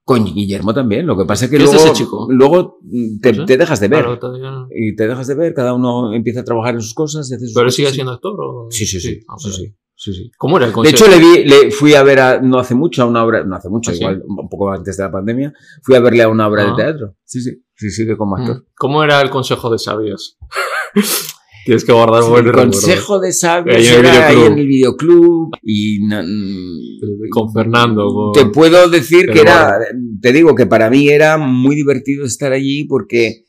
Con Guillermo también, lo que pasa es que ¿Qué es luego, chico? luego te, No sé. te dejas de ver. Claro, todavía- Y te dejas de ver, cada uno empieza a trabajar en sus cosas y hace sus ¿Pero cosas sigue siendo actor? O... Sí, sí, sí. Ah, sí, vale. sí, sí, sí. ¿Cómo era el De concepto? hecho, le vi, le fui a ver a- no hace mucho a una obra, no hace mucho, ¿Ah, sí? igual un poco antes de la pandemia, fui a verle a una obra Ah. de teatro. Sí, sí, sí, sigue como actor. Mm. ¿Cómo era el consejo de sabios? Tienes que guardar Sí, buen el consejo de sabios Ahí era ahí en el videoclub y mm, Con Fernando. con- te puedo decir Pero que era te digo que para mí era muy divertido estar allí porque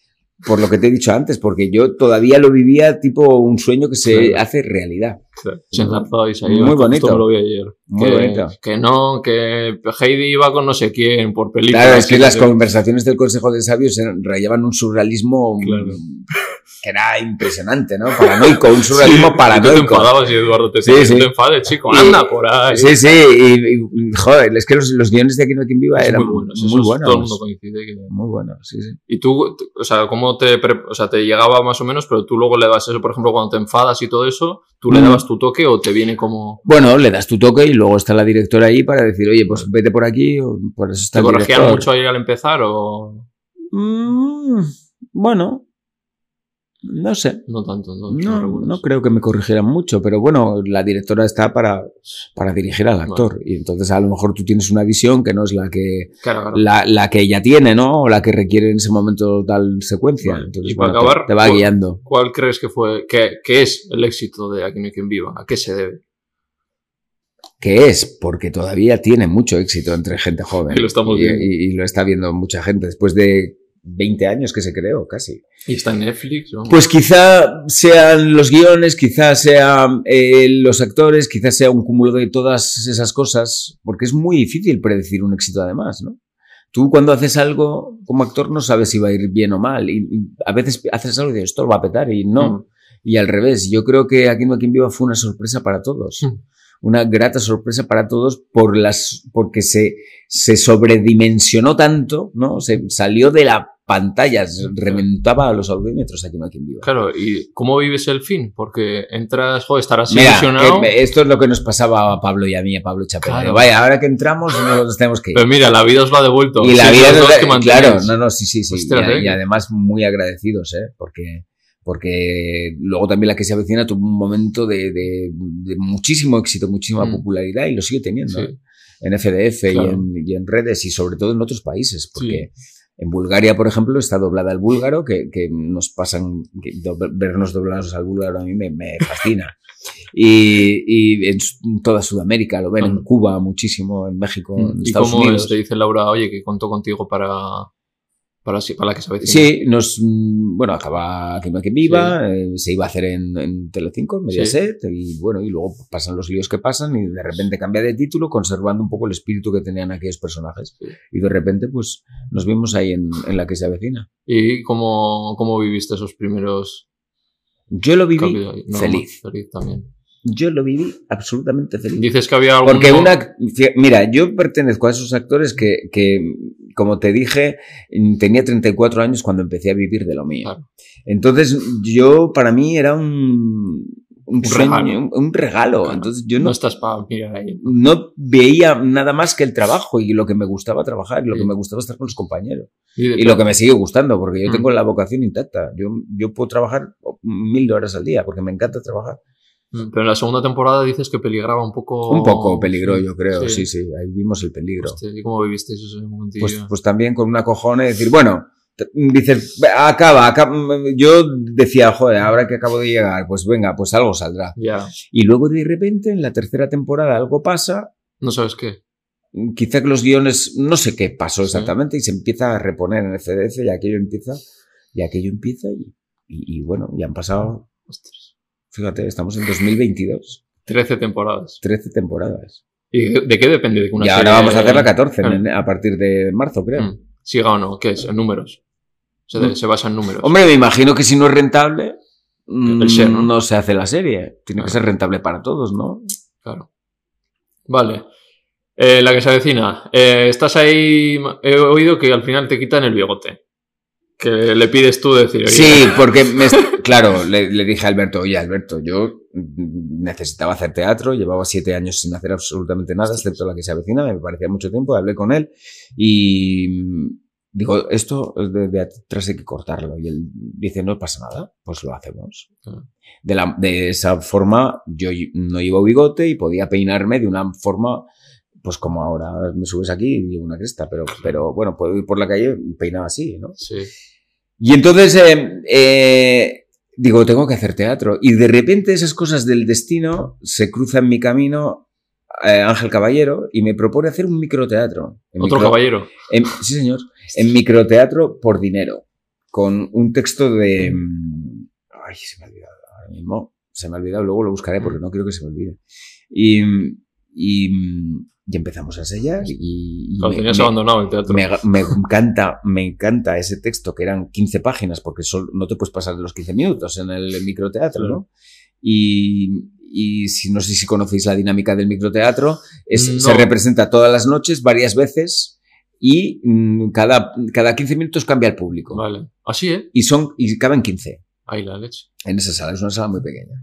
por lo que te he dicho antes, porque yo todavía lo vivía tipo un sueño que se Claro. hace realidad. Se enlazáis ahí. Muy bonito. me lo vi ayer. Muy que, bonito. que no, que Heidi iba con no sé quién por película. Claro, es que las sí. conversaciones del Consejo de Sabios rayaban un surrealismo Claro. que era impresionante, ¿no? Paranoico, un surrealismo Y tú te paranoico. enfadabas y Eduardo te Sí, decía, sí. "No te enfades, chico, Y- anda por ahí. Sí, sí, y, y, joder, es que los, los guiones de Aquí no hay quien viva Es eran muy buenos. muy buenos. Todo el mundo coincide que... Muy buenos, sí, sí. Y tú, o sea, ¿cómo te, pre- o sea, te llegaba más o menos, pero tú luego le das eso, por ejemplo, cuando te enfadas y todo eso, ¿tú le Mm. Dabas tu toque o te viene como... Bueno, le das tu toque y luego está la directora ahí para decir, oye, pues vete por aquí, o por eso está ¿Te corregían mucho ahí al empezar o Mm, bueno, no sé. no tanto? No, no creo que me corrigieran mucho, pero bueno, la directora está para, para dirigir al actor. Y entonces a lo mejor tú tienes una visión que no es la que, Claro, claro. la, la que ella tiene, ¿no? O la que requiere en ese momento tal secuencia. Vale. Entonces, Y para bueno, acabar, te, va ¿cuál- guiando. ¿Cuál crees que fue, que, que es el éxito de Aquí no hay quien viva? ¿A qué se debe? que es porque todavía tiene mucho éxito entre gente joven. Y lo estamos y- y lo está viendo mucha gente después de 20 años que se creó, casi. Y está en Netflix, ¿no? Pues quizá sean los guiones, quizá sean eh, los actores, quizá sea un cúmulo de todas esas cosas, porque es muy difícil predecir un éxito además, ¿no? Tú cuando haces algo como actor no sabes si va a ir bien o mal, y, y a veces haces algo y dices, esto va a petar, y no. Mm. Y al revés, yo creo que Aquí no quien viva fue una sorpresa para todos. Mm. Una grata sorpresa para todos por las, porque se, se sobredimensionó tanto, ¿no? Se salió de la pantalla, se reventaba a los audímetros Aquí no quien viva. Claro, ¿y cómo vives el fin? Porque entras, joder, estarás Mira, ilusionado. que esto es lo que nos pasaba a Pablo y a mí, a Pablo Chapela. Claro. Vaya, ahora que entramos nos tenemos que ir. Pero mira, la vida os lo ha devuelto. Y la Sois vida da- que mantenéis. claro, no, no, sí, sí, sí. Ostras, y, eh. y además muy agradecidos, ¿eh? Porque, porque luego también la que se avecina tuvo un momento de, de- de muchísimo éxito, muchísima Mm. popularidad y lo sigue teniendo. Sí. ¿eh? En FDF Claro. y, en, y en redes y sobre todo en otros países. Porque en Bulgaria, por ejemplo, está doblada al búlgaro, que, que nos pasan, que do- vernos doblados al búlgaro a mí me, me fascina. Y, y en en toda Sudamérica lo ven, en Ujú. Cuba muchísimo, en México, en Mm. ¿Y Estados cómo Unidos. te dice Laura, oye, que contó contigo para, para, sí- para la que se avecina? Sí, nos, mm, bueno, acaba que viva, eh, se iba a hacer en, en Telecinco, en Mediaset, y bueno, y luego pasan los líos que pasan y de repente cambia de título, conservando un poco el espíritu que tenían aquellos personajes. Sí. Y de repente, pues, nos vimos ahí en, en la que se avecina. ¿Y cómo, cómo viviste esos primeros Yo lo viví? No, feliz. Feliz también. Yo lo viví absolutamente feliz. Dices que había algún... Porque una, mira, yo pertenezco a esos actores que, que, como te dije, tenía 34 años cuando empecé a vivir de lo mío. Claro. Entonces, yo, para mí era un, un, sueño, regalo. un, un regalo. Claro. Entonces, yo no no, estás para mirar ahí. no veía nada más que el trabajo y lo que me gustaba trabajar y lo Sí. que me gustaba estar con los compañeros. Y, Y lo que me sigue gustando, porque yo Mm. tengo la vocación intacta. Yo, yo puedo trabajar mil horas al día porque me encanta trabajar. Mm, Pero en la segunda temporada dices que peligraba un poco... Un poco peligro, Sí, yo creo. sí. Sí, sí, ahí vimos el peligro. Hostia, ¿Y cómo vivisteis ese momentillo? pues, pues también con una cojona y decir, bueno, dices, acaba, acaba, yo decía, joder, ahora que acabo de llegar, pues venga, pues algo saldrá. Ya, Y luego de repente en la tercera temporada algo pasa, no sabes qué. quizá que los guiones, no sé qué pasó Sí. exactamente, y se empieza a reponer en FDF y aquello empieza, y aquello empieza y, y, y bueno, ya han pasado, Ostras. Fíjate, estamos en 2022, 13 temporadas. 13 temporadas. ¿Y de, qué depende de que una y ahora serie- vamos a hacer la 14 en- Claro. a partir de marzo, creo. Mm, Siga o no, ¿qué es? En números. Se, Mm. se basa en números. Hombre, me imagino que si no es rentable, mm, ser, ¿no? ¿no? se hace la serie. Tiene que ser rentable para todos, ¿no? Claro. Vale. Eh, la que se avecina. Eh, estás ahí. He oído que al final te quitan el bigote. Que le pides tú decir. Sí, porque, me claro, le, le dije a Alberto, oye, Alberto, yo necesitaba hacer teatro, llevaba siete años sin hacer absolutamente nada, excepto la que se avecina, me parecía mucho tiempo, hablé con él y digo, esto de, de atrás hay que cortarlo. Y él dice, no pasa nada, pues lo hacemos. Ah. De, la, de esa forma, yo no llevo bigote y podía peinarme de una forma pues como ahora me subes aquí y llevo una cresta, pero, pero bueno, puedo ir por la calle peinado así, ¿no? Sí. Y entonces eh, eh, digo, tengo que hacer teatro. Y de repente esas cosas del destino se cruzan en mi camino eh, Ángel Caballero y me propone hacer un microteatro. Otro micro- caballero. en- sí, señor. En microteatro por dinero. con un texto de... mm, Ay, se me ha olvidado ahora mismo. Se me ha olvidado, luego lo buscaré porque no quiero que se me olvide. Y, y, y empezamos a sellar y... Lo tenías abandonado el teatro. me, me encanta, me encanta ese texto que eran 15 páginas porque sol- no te puedes pasar de los 15 minutos en el microteatro, Claro. ¿no? Y, y si no sé si conocéis la dinámica del microteatro, es, No. se representa todas las noches, varias veces y mm, cada, cada 15 minutos cambia el público. Vale. Así, ¿eh? Y son y caben 15 Ahí la leche. en esa sala, es una sala muy pequeña.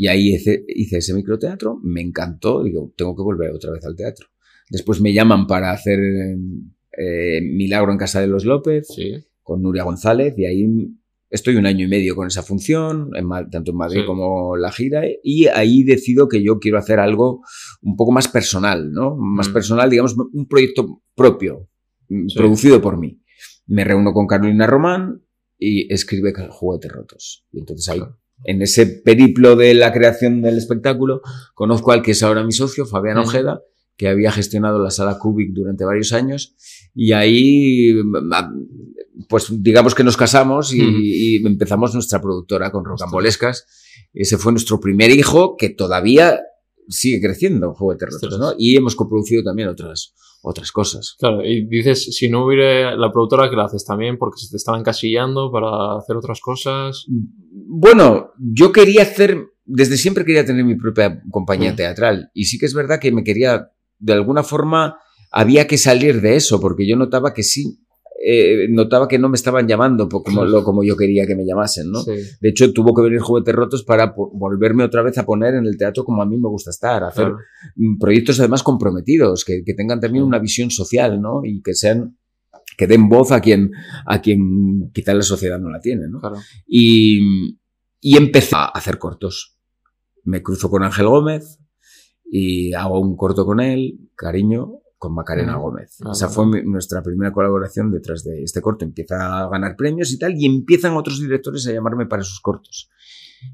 Y ahí hice, hice ese microteatro, me encantó, digo, tengo que volver otra vez al teatro. Después me llaman para hacer eh, Milagro en Casa de los López Sí. con Nuria González y ahí estoy un año y medio con esa función, en tanto en Madrid Sí. como la gira, y ahí decido que yo quiero hacer algo un poco más personal, ¿no? Más Mm. personal, digamos, un proyecto propio, mm, Sí. producido por mí. Me reúno con Carolina Román y escribe Juguetes Rotos. Y entonces ahí, Claro. En ese periplo de la creación del espectáculo, conozco al que es ahora mi socio, Fabián. Ojeda, que había gestionado la sala Cubic durante varios años, y ahí, mm, pues digamos que nos casamos y, y empezamos nuestra productora con Rocambolescas. Ese fue nuestro primer hijo que todavía sigue creciendo, Juguetes Rotos. ¿no? Y hemos coproducido también otras, otras cosas. Claro, y dices, si no hubiera la productora, que la haces también porque se te estaban encasillando para hacer otras cosas. Bueno, yo quería hacer, desde siempre quería tener mi propia compañía Mm. teatral. Y sí que es verdad que me quería, de alguna forma, había que salir de eso, porque yo notaba que sí, eh, notaba que no me estaban llamando como, lo, como yo quería que me llamasen, ¿no? Sí. De hecho, tuvo que venir Juguetes Rotos para volverme otra vez a poner en el teatro como a mí me gusta estar, hacer Claro. mm, proyectos además comprometidos, que, que tengan también Sí. una visión social, ¿no? Y que sean, que den voz a quien, a quien quizá la sociedad no la tiene, ¿no? Claro. Y, y empecé a hacer cortos. Me cruzo con Ángel Gómez y hago un corto con él, cariño, con Macarena Mm. Gómez. Ah, Esa fue mi- nuestra primera colaboración detrás de este corto. Empieza a ganar premios y tal, y empiezan otros directores a llamarme para sus cortos.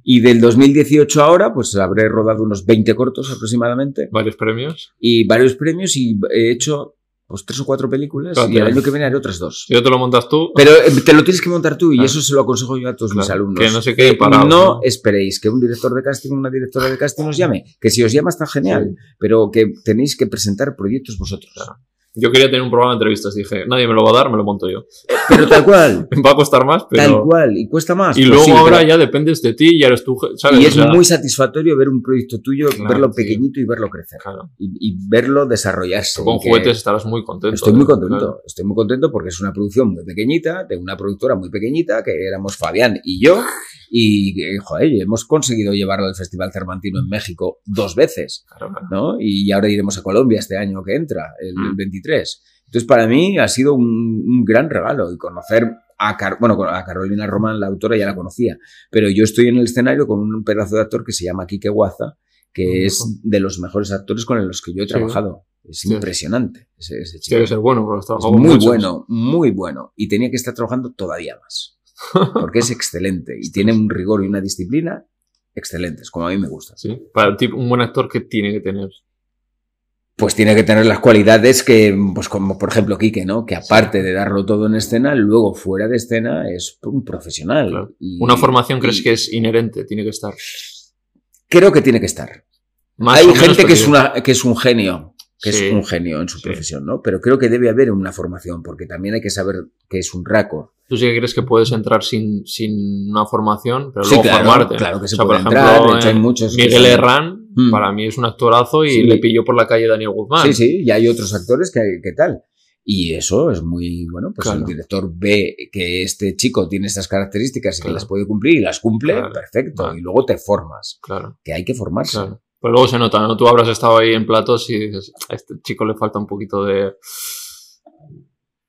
Y del 2018 ahora, pues habré rodado unos 20 cortos aproximadamente Varios premios. y varios premios y he hecho pues tres o cuatro películas Claro, y el año que viene haré otras dos. No te lo montas tú, Pero eh, te lo tienes que montar tú y Ah. eso se lo aconsejo yo a todos mis alumnos. que no se quede Eh, parado, no ¿no? esperéis que un director de casting o una directora de casting os llame. Que si os llama está genial, Sí. pero que tenéis que presentar proyectos vosotros. Claro. Yo quería tener un programa de entrevistas. Dije, nadie me lo va a dar, me lo monto yo. Pero tal cual, Va a costar más, pero. tal cual. Y cuesta más. Y Pues luego sí, ahora pero- ya dependes de ti, ya eres tú, ¿sabes? Y O es sea, muy satisfactorio ver un proyecto tuyo, Claro, verlo tío. pequeñito y verlo crecer. Claro. Y, y verlo desarrollarse. Con y que- juguetes estarás muy contento. Estoy muy ¿eh? contento, Claro. estoy muy contento porque es una producción muy pequeñita, de una productora muy pequeñita, que éramos Fabián y yo, y eh, joder, hemos conseguido llevarlo al Festival Cervantino en México dos veces. ¿no? Y ahora iremos a Colombia este año que entra, el, Mm. el 23. Entonces, para mí ha sido un, un gran regalo y conocer a, Car- bueno, a Carolina Román, la autora, ya la conocía, pero yo estoy en el escenario con un pedazo de actor que se llama Quique Guaza, que es de los mejores actores con los que yo he Sí. trabajado. Es impresionante ese, ese chico. Tiene que ser bueno, has Es muy muchos. bueno, muy bueno. Y tenía que estar trabajando todavía más. Porque es excelente. Y tiene un rigor y una disciplina excelentes, como a mí me gusta. Sí. Para ti, un buen actor que tiene que tener. Pues tiene que tener las cualidades que, pues como por ejemplo Quique, ¿no? Que aparte de darlo todo en escena, luego fuera de escena es un profesional. Claro. Y- Una formación crees que es inherente, tiene que estar. Creo que tiene que estar. Más Hay gente que es, pero- una, que es un genio, que Sí. es un genio en su Sí. profesión, ¿no? Pero creo que debe haber una formación, porque también hay que saber que es un raco. Tú sí que crees que puedes entrar sin, sin una formación, pero Sí, luego claro, formarte. claro que se O sea, puede por ejemplo, entrar, de hecho, hay muchos que Miguel Herrán, Mm. para mí es un actorazo y Sí. le pilló por la calle Daniel Guzmán. Sí, sí, y hay otros actores que, que tal. Y eso es muy bueno, pues Claro. el director ve que este chico tiene estas características y que las puede cumplir y las cumple, Claro. perfecto. Y luego te formas, Claro, que hay que formarse. Pero luego se nota, ¿no? Tú habrás estado ahí en platos y dices, a este chico le falta un poquito de...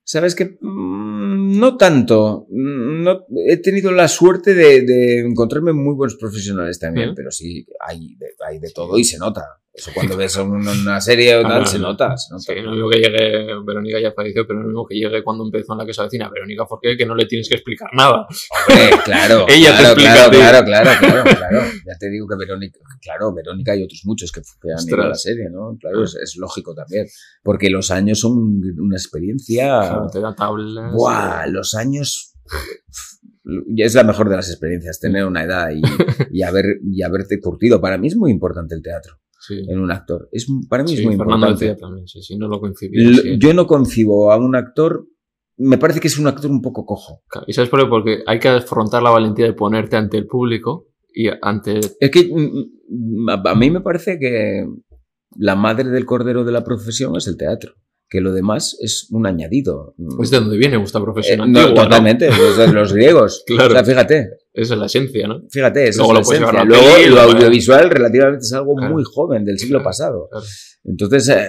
Sabes que mm, no tanto. Mm, No, he tenido la suerte de, de encontrarme muy buenos profesionales también, pero sí, hay hay de todo y se nota. Eso cuando ves una, una serie o Ah, tal, se no. nota. Se nota. Sí, no digo que llegue, Verónica ya falleció, pero no digo que llegue cuando empezó en la que se avecina. Verónica Forqué, que no le tienes que explicar nada. Hombre, claro. Ella te claro, explica claro, claro, claro, claro, claro. Ya te digo que Verónica, claro, Verónica y otros muchos que, que han ido a la serie, ¿no? Claro, es, es lógico también. Porque los años son una experiencia. Te da tablas. Buah, los años es la mejor de las experiencias, tener una edad y, y, haber, y haberte curtido. Para mí es muy importante el teatro Sí. en un actor. Es, para mí Sí, es muy Fernando importante. también, sí, no lo sí. Yo no concibo a un actor, me parece que es un actor un poco cojo. ¿Y sabes por qué? Porque hay que afrontar la valentía de ponerte ante el público y ante... Es que a mí me parece que la madre del cordero de la profesión es el teatro, que lo demás es un añadido. Es de donde viene vuestra Eh, profesión no, antigua, ¿no? totalmente, los, los griegos. Claro. O sea, fíjate, Esa es la esencia, ¿no? fíjate, esa Luego es la esencia. Luego, peli, lo audiovisual relativamente es algo Claro. muy joven, del siglo Claro, pasado. Entonces, eh,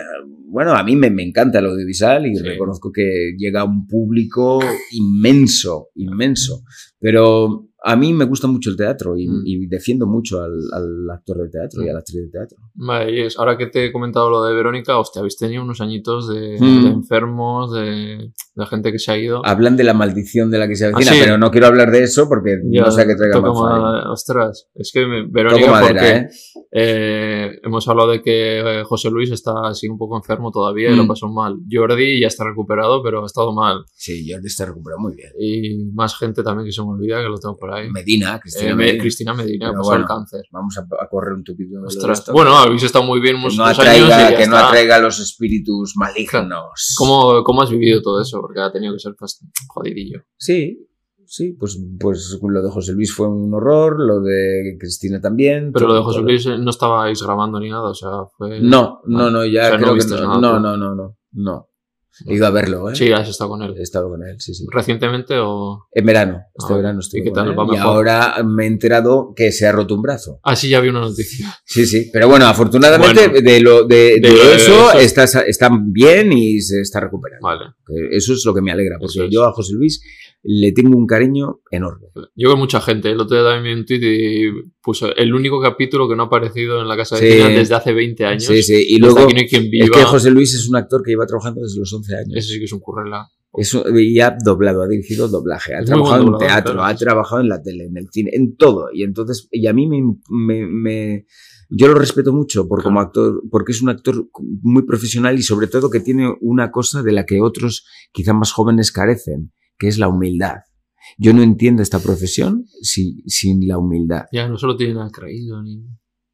bueno, a mí me, me encanta el audiovisual y Sí. reconozco que llega a un público inmenso, inmenso. Pero a mí me gusta mucho el teatro y, Mm. y defiendo mucho al, al actor de teatro y a la actriz de teatro. Vale, y es- ahora que te he comentado lo de Verónica, hostia, habéis tenido unos añitos de, Mm. de enfermos, de, de gente que se ha ido. Hablan de la maldición de la que se avecina, Ah, sí. pero no quiero hablar de eso porque Ya, no sé a qué traiga más ma- Ostras, es que me- Verónica, madera, porque ¿eh? eh, hemos hablado de que eh, José Luis está así un poco enfermo todavía y Mm. lo pasó mal. Jordi ya está recuperado, pero ha estado mal. Sí, Jordi está recuperado muy bien. Y más gente también que se me olvida que lo tengo por ahí. Medina, Cristina Eh, me- Medina. Cristina Medina, pasó bueno, el cáncer. Vamos a, a correr un tupido. Ostras. Bueno, habéis estado muy bien que no atraiga, años y ya que no atraiga los espíritus malignos. ¿Cómo, ¿Cómo has vivido todo eso? Porque ha tenido que ser jodidillo. Sí, sí, pues, pues lo de José Luis fue un horror, lo de Cristina también. Pero lo de José Luis eh, no estabais grabando ni nada, o sea, fue... No, no, no, ya O sea, no que no, nada, no, no, no, no, no. He ido a verlo, ¿eh? Sí, has estado con él. He estado con él, sí, sí. ¿Recientemente o...? En verano, este Ah, verano ¿y estuve qué con tal? él, ¿Va y ahora me he enterado que se ha roto un brazo. Ah, sí, ya vi una noticia. Sí, sí, pero bueno, afortunadamente Bueno. de lo de, eso, eso- Está, está bien y se está recuperando. Vale. Eso es lo que me alegra, porque es. yo a José Luis le tengo un cariño enorme. Yo veo mucha gente. El otro día también vi un tweet y puso el único capítulo que no ha aparecido en la casa de Sí. Desde hace 20 años. Sí, sí, y luego aquí no hay quien viva. es que José Luis es un actor que lleva trabajando desde los 11 años. Eso sí que es un currela. Y ha doblado, ha dirigido doblaje, ha Es trabajado en doblador, teatro, claro, ha trabajado en la tele, en el cine, en todo. Y entonces, y a mí me, me- me- yo lo respeto mucho por como actor, porque es un actor muy profesional y sobre todo que tiene una cosa de la que otros, quizá más jóvenes, carecen, que es la humildad. Yo no entiendo esta profesión sin, sin la humildad. Ya no solo tiene nada creído ni.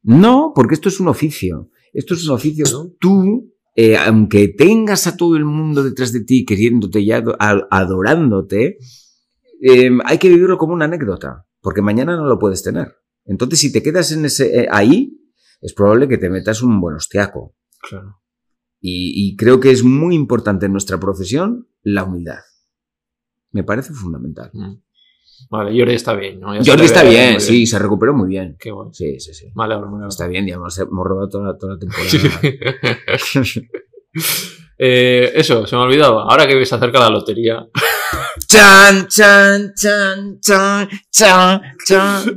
No, porque esto es un oficio. Esto es un oficio. ¿No? Tú, eh, aunque tengas a todo el mundo detrás de ti, queriéndote y adorándote, eh, hay que vivirlo como una anécdota, porque mañana no lo puedes tener. Entonces, si te quedas en ese, eh, ahí, es probable que te metas un buen hostiaco. Claro. Y, y creo que es muy importante en nuestra profesión la humildad. Me parece fundamental. Mm. Vale, Jordi está bien, ¿no? Jordi está bien, sí, se recuperó muy bien. Qué bueno. Sí, sí, sí. Vale. Está bien, ya hemos, hemos rodado toda, toda la temporada. Eh, eso, se me ha olvidado. Ahora que se acerca la lotería. Chan, chan, chan, chan, chan, chan.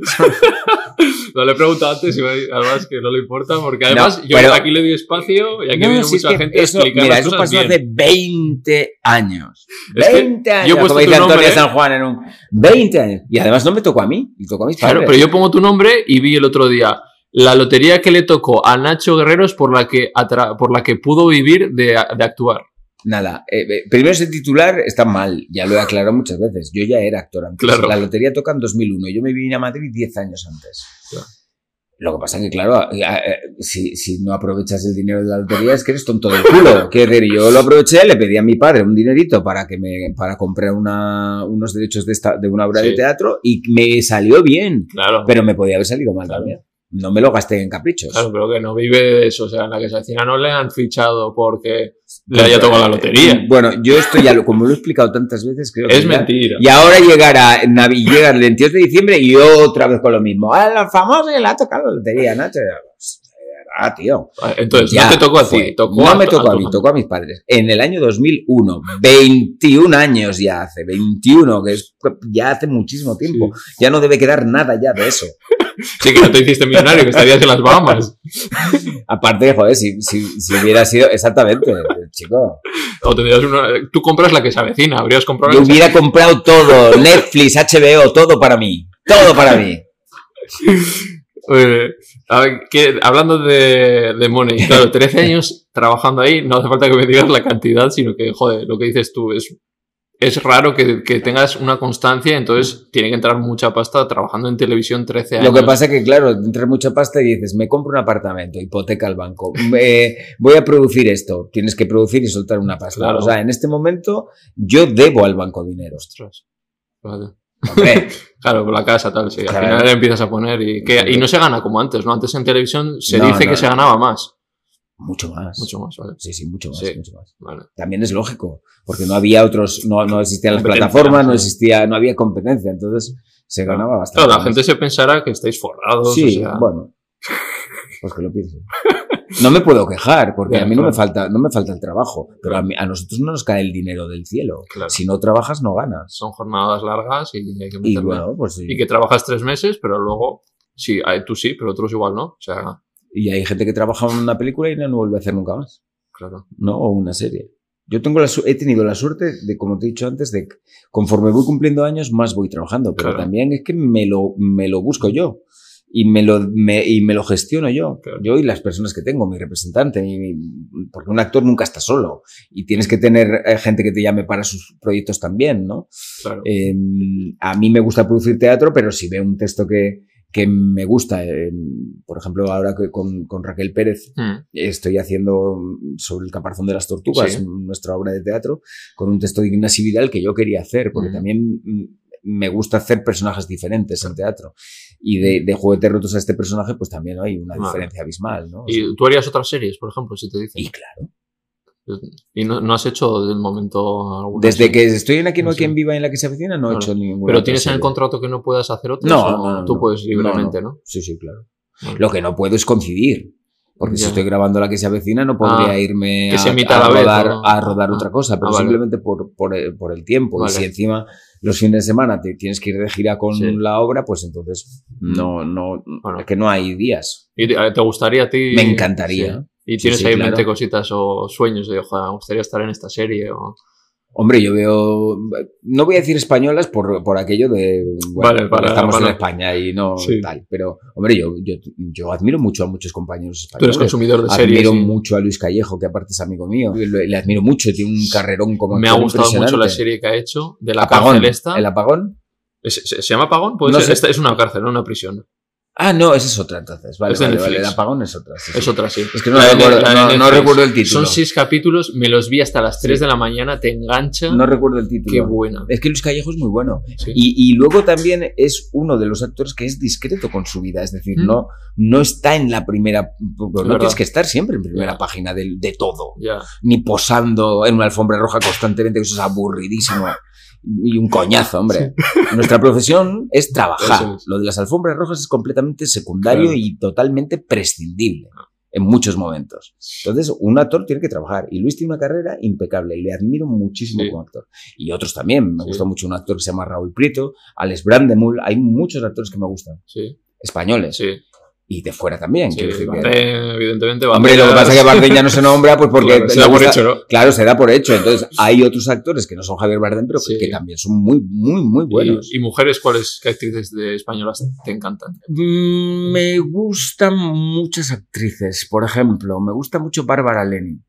No le he preguntado antes y además que no le importa porque además yo pero- aquí le doy espacio y aquí No, viene si es mucha que gente a eso- explicar mira, las eso cosas pasó bien. hace 20 años. Es que 20 años, yo como dice Antonio nombre, San Juan en un... 20 años. Y además no me tocó a mí, le tocó a mis Claro, padres. pero yo pongo tu nombre y vi el otro día la lotería que le tocó a Nacho Guerrero es por la que, por la que pudo vivir de, de actuar. Nada, eh, eh, primero ese titular está mal, ya lo he aclarado muchas veces. Yo ya era actor antes. Claro. La lotería toca en 2001, yo me vine a Madrid 10 años antes. Claro. Lo que pasa es que, claro, eh, eh, si, si no aprovechas el dinero de la lotería es que eres tonto del culo. Quiero decir, yo lo aproveché, le pedí a mi padre un dinerito para que me para comprar una, unos derechos de, esta, de una obra Sí. de teatro y me salió bien, Claro. pero me podía haber salido mal Claro. también. No me lo gasté en caprichos. Claro, pero que no vive de eso. O sea, en la que se avecina no le han fichado porque le haya tocado la lotería. Bueno, yo esto ya lo, como lo he explicado tantas veces, creo que Es ya- mentira. Y ahora llegará, Navi, llega el 22 de diciembre y otra vez con lo mismo. A la famosa que le ha tocado la lotería, Nacho. Ah, tío. Entonces, Ya no te tocó a ti, tocó no a me tocó a mí, tocó a mis padres. En el año 2001, 21 años ya hace, 21, que es ya hace muchísimo tiempo. Ya no debe quedar nada ya de eso. Sí, que no te hiciste millonario, que estarías en las Bahamas. Aparte, joder, si, si, si hubiera sido, exactamente, chico. O tendrías una. Tú compras la que se avecina, habrías comprado Yo hubiera comprado todo, Netflix, HBO, todo para mí. Todo para mí. Eh, a ver, que- hablando de, de Money, claro, 13 años trabajando ahí, no hace falta que me digas la cantidad, sino que, joder, lo que dices tú es. es raro que, que tengas una constancia, entonces tiene que entrar mucha pasta trabajando en televisión 13 años. Lo que pasa es que, claro, entra mucha pasta y dices, me compro un apartamento, hipoteca al banco, me- voy a producir esto, tienes que producir y soltar una pasta. Claro. O sea, en este momento yo debo al banco dinero. Ostras. Vale. Hombre, Claro, por la casa, tal, sí. Al Claro. final le empiezas a poner y, que, y no se gana como antes, ¿no? Antes en televisión se No, dice no, que se ganaba más. mucho más. Mucho más, ¿vale? Sí, sí, mucho más, Sí. mucho más. Vale. También es lógico, porque no había otros, no, no existían las plataformas, no existía, no había competencia, entonces se ganaba bastante. Claro, la más. gente se pensará que estáis forrados. Sí, o sea, bueno. Pues que lo piensen. No me puedo quejar, porque a mí no me falta, no me falta el trabajo, pero a, mí- a nosotros no nos cae el dinero del cielo. Claro. Si no trabajas, no ganas. Son jornadas largas y hay que Y bueno, pues sí. Y que trabajas tres meses, pero luego, sí, tú sí, pero otros igual no. O sea, Y hay gente que trabaja en una película y no vuelve a hacer nunca más, claro. ¿no? O una serie. Yo tengo la, su- he tenido la suerte de, como te he dicho antes, de que conforme voy cumpliendo años, más voy trabajando. Pero Claro. también es que me lo, me lo busco yo. Y me lo, me, y me lo gestiono yo. Yo y las personas que tengo, mi representante. mi- mi- porque un actor nunca está solo. Y tienes que tener eh, gente que te llame para sus proyectos también, ¿no? claro. Eh, a mí me gusta producir teatro, pero si veo un texto que, que me gusta, eh, por ejemplo, ahora que con, con Raquel Pérez Mm, estoy haciendo sobre el caparazón de las tortugas, Sí. nuestra obra de teatro, con un texto de Ignacio Vidal que yo quería hacer, porque Mm. también mm, me gusta hacer personajes diferentes en teatro. Y de, de juguetes rotos a este personaje, pues también hay una Vale. diferencia abismal, ¿no? O sea, Y tú harías otras series, por ejemplo, si te dicen. y claro, Y no, no has hecho del momento alguna desde serie? que estoy en Aquí no hay Sí. quien viva en la que se avecina, no he hecho ninguna. Pero tienes en el contrato que no puedas hacer otras. No, o no, no, tú no. puedes libremente, ¿no? Sí, sí, claro. Vale. Lo que no puedo es coincidir. Porque si estoy grabando la que se avecina, no podría Ah, irme a, a a vez, rodar, ¿o no? a rodar Ah, otra cosa, pero ah, vale. simplemente por, por, el- por el tiempo. Vale. Y si encima los fines de semana te tienes que ir de gira con Sí. la obra, pues entonces no, no, Bueno. es que no hay días. ¿Y te, gustaría a ti? Me encantaría. Sí. ¿Y tienes sí, ahí en claro. mente cositas o sueños de, ojalá, me gustaría estar en esta serie? O... Hombre, yo veo, no voy a decir españolas por, por aquello de, bueno, Vale, para- estamos para- en España y no Sí. tal, pero hombre, yo, yo, yo admiro mucho a muchos compañeros Tú eres españoles. consumidor de series. Admiro mucho a Luis Callejo, que aparte es amigo mío. Le, le admiro mucho, tiene un carrerón como Me ha gustado mucho la serie que ha hecho de la Apagón. cárcel esta. ¿El apagón? ¿Es- ¿Se, se llama Apagón? Puede No. Esta es una cárcel, no una prisión. Ah, no, esa es otra entonces. Vale, Es vale, vale. El apagón es otra. sí, sí. Es otra, sí. Es que no, La recuerdo, la de no- no Netflix. recuerdo el título. Son seis capítulos, me los vi hasta las 3 de la mañana, te engancha. No recuerdo el título. Qué buena. Es que Luis Callejo es muy bueno. Y, y luego también es uno de los actores que es discreto con su vida. Es decir, Mm. no, no está en la primera. No verdad. tienes que estar siempre en primera Ya. página de, de todo. Ya. Ni posando en una alfombra roja constantemente, que eso es aburridísimo. Y un coñazo, hombre. Nuestra profesión es trabajar. Es. Lo de las alfombras rojas es completamente secundario Claro. y totalmente prescindible en muchos momentos. Entonces, un actor tiene que trabajar. Y Luis tiene una carrera impecable y le admiro muchísimo Sí. como actor. Y otros también. Me Sí. gusta mucho un actor que se llama Raúl Prieto, Alex Brandemul. Hay muchos actores que me gustan. Sí, Españoles. Y de fuera también. sí. decir evidentemente. Hombre, lo que pasa es que Bardem ya no se nombra pues porque Claro, se da por hecho, ¿no? Claro, se da por hecho. Entonces, hay otros actores que no son Javier Bardem, pero que- Sí. que también son muy, muy, muy buenos. ¿Y, y mujeres cuáles qué actrices de españolas te encantan? Mm, Me gustan muchas actrices. Por ejemplo, me gusta mucho Bárbara Lenin.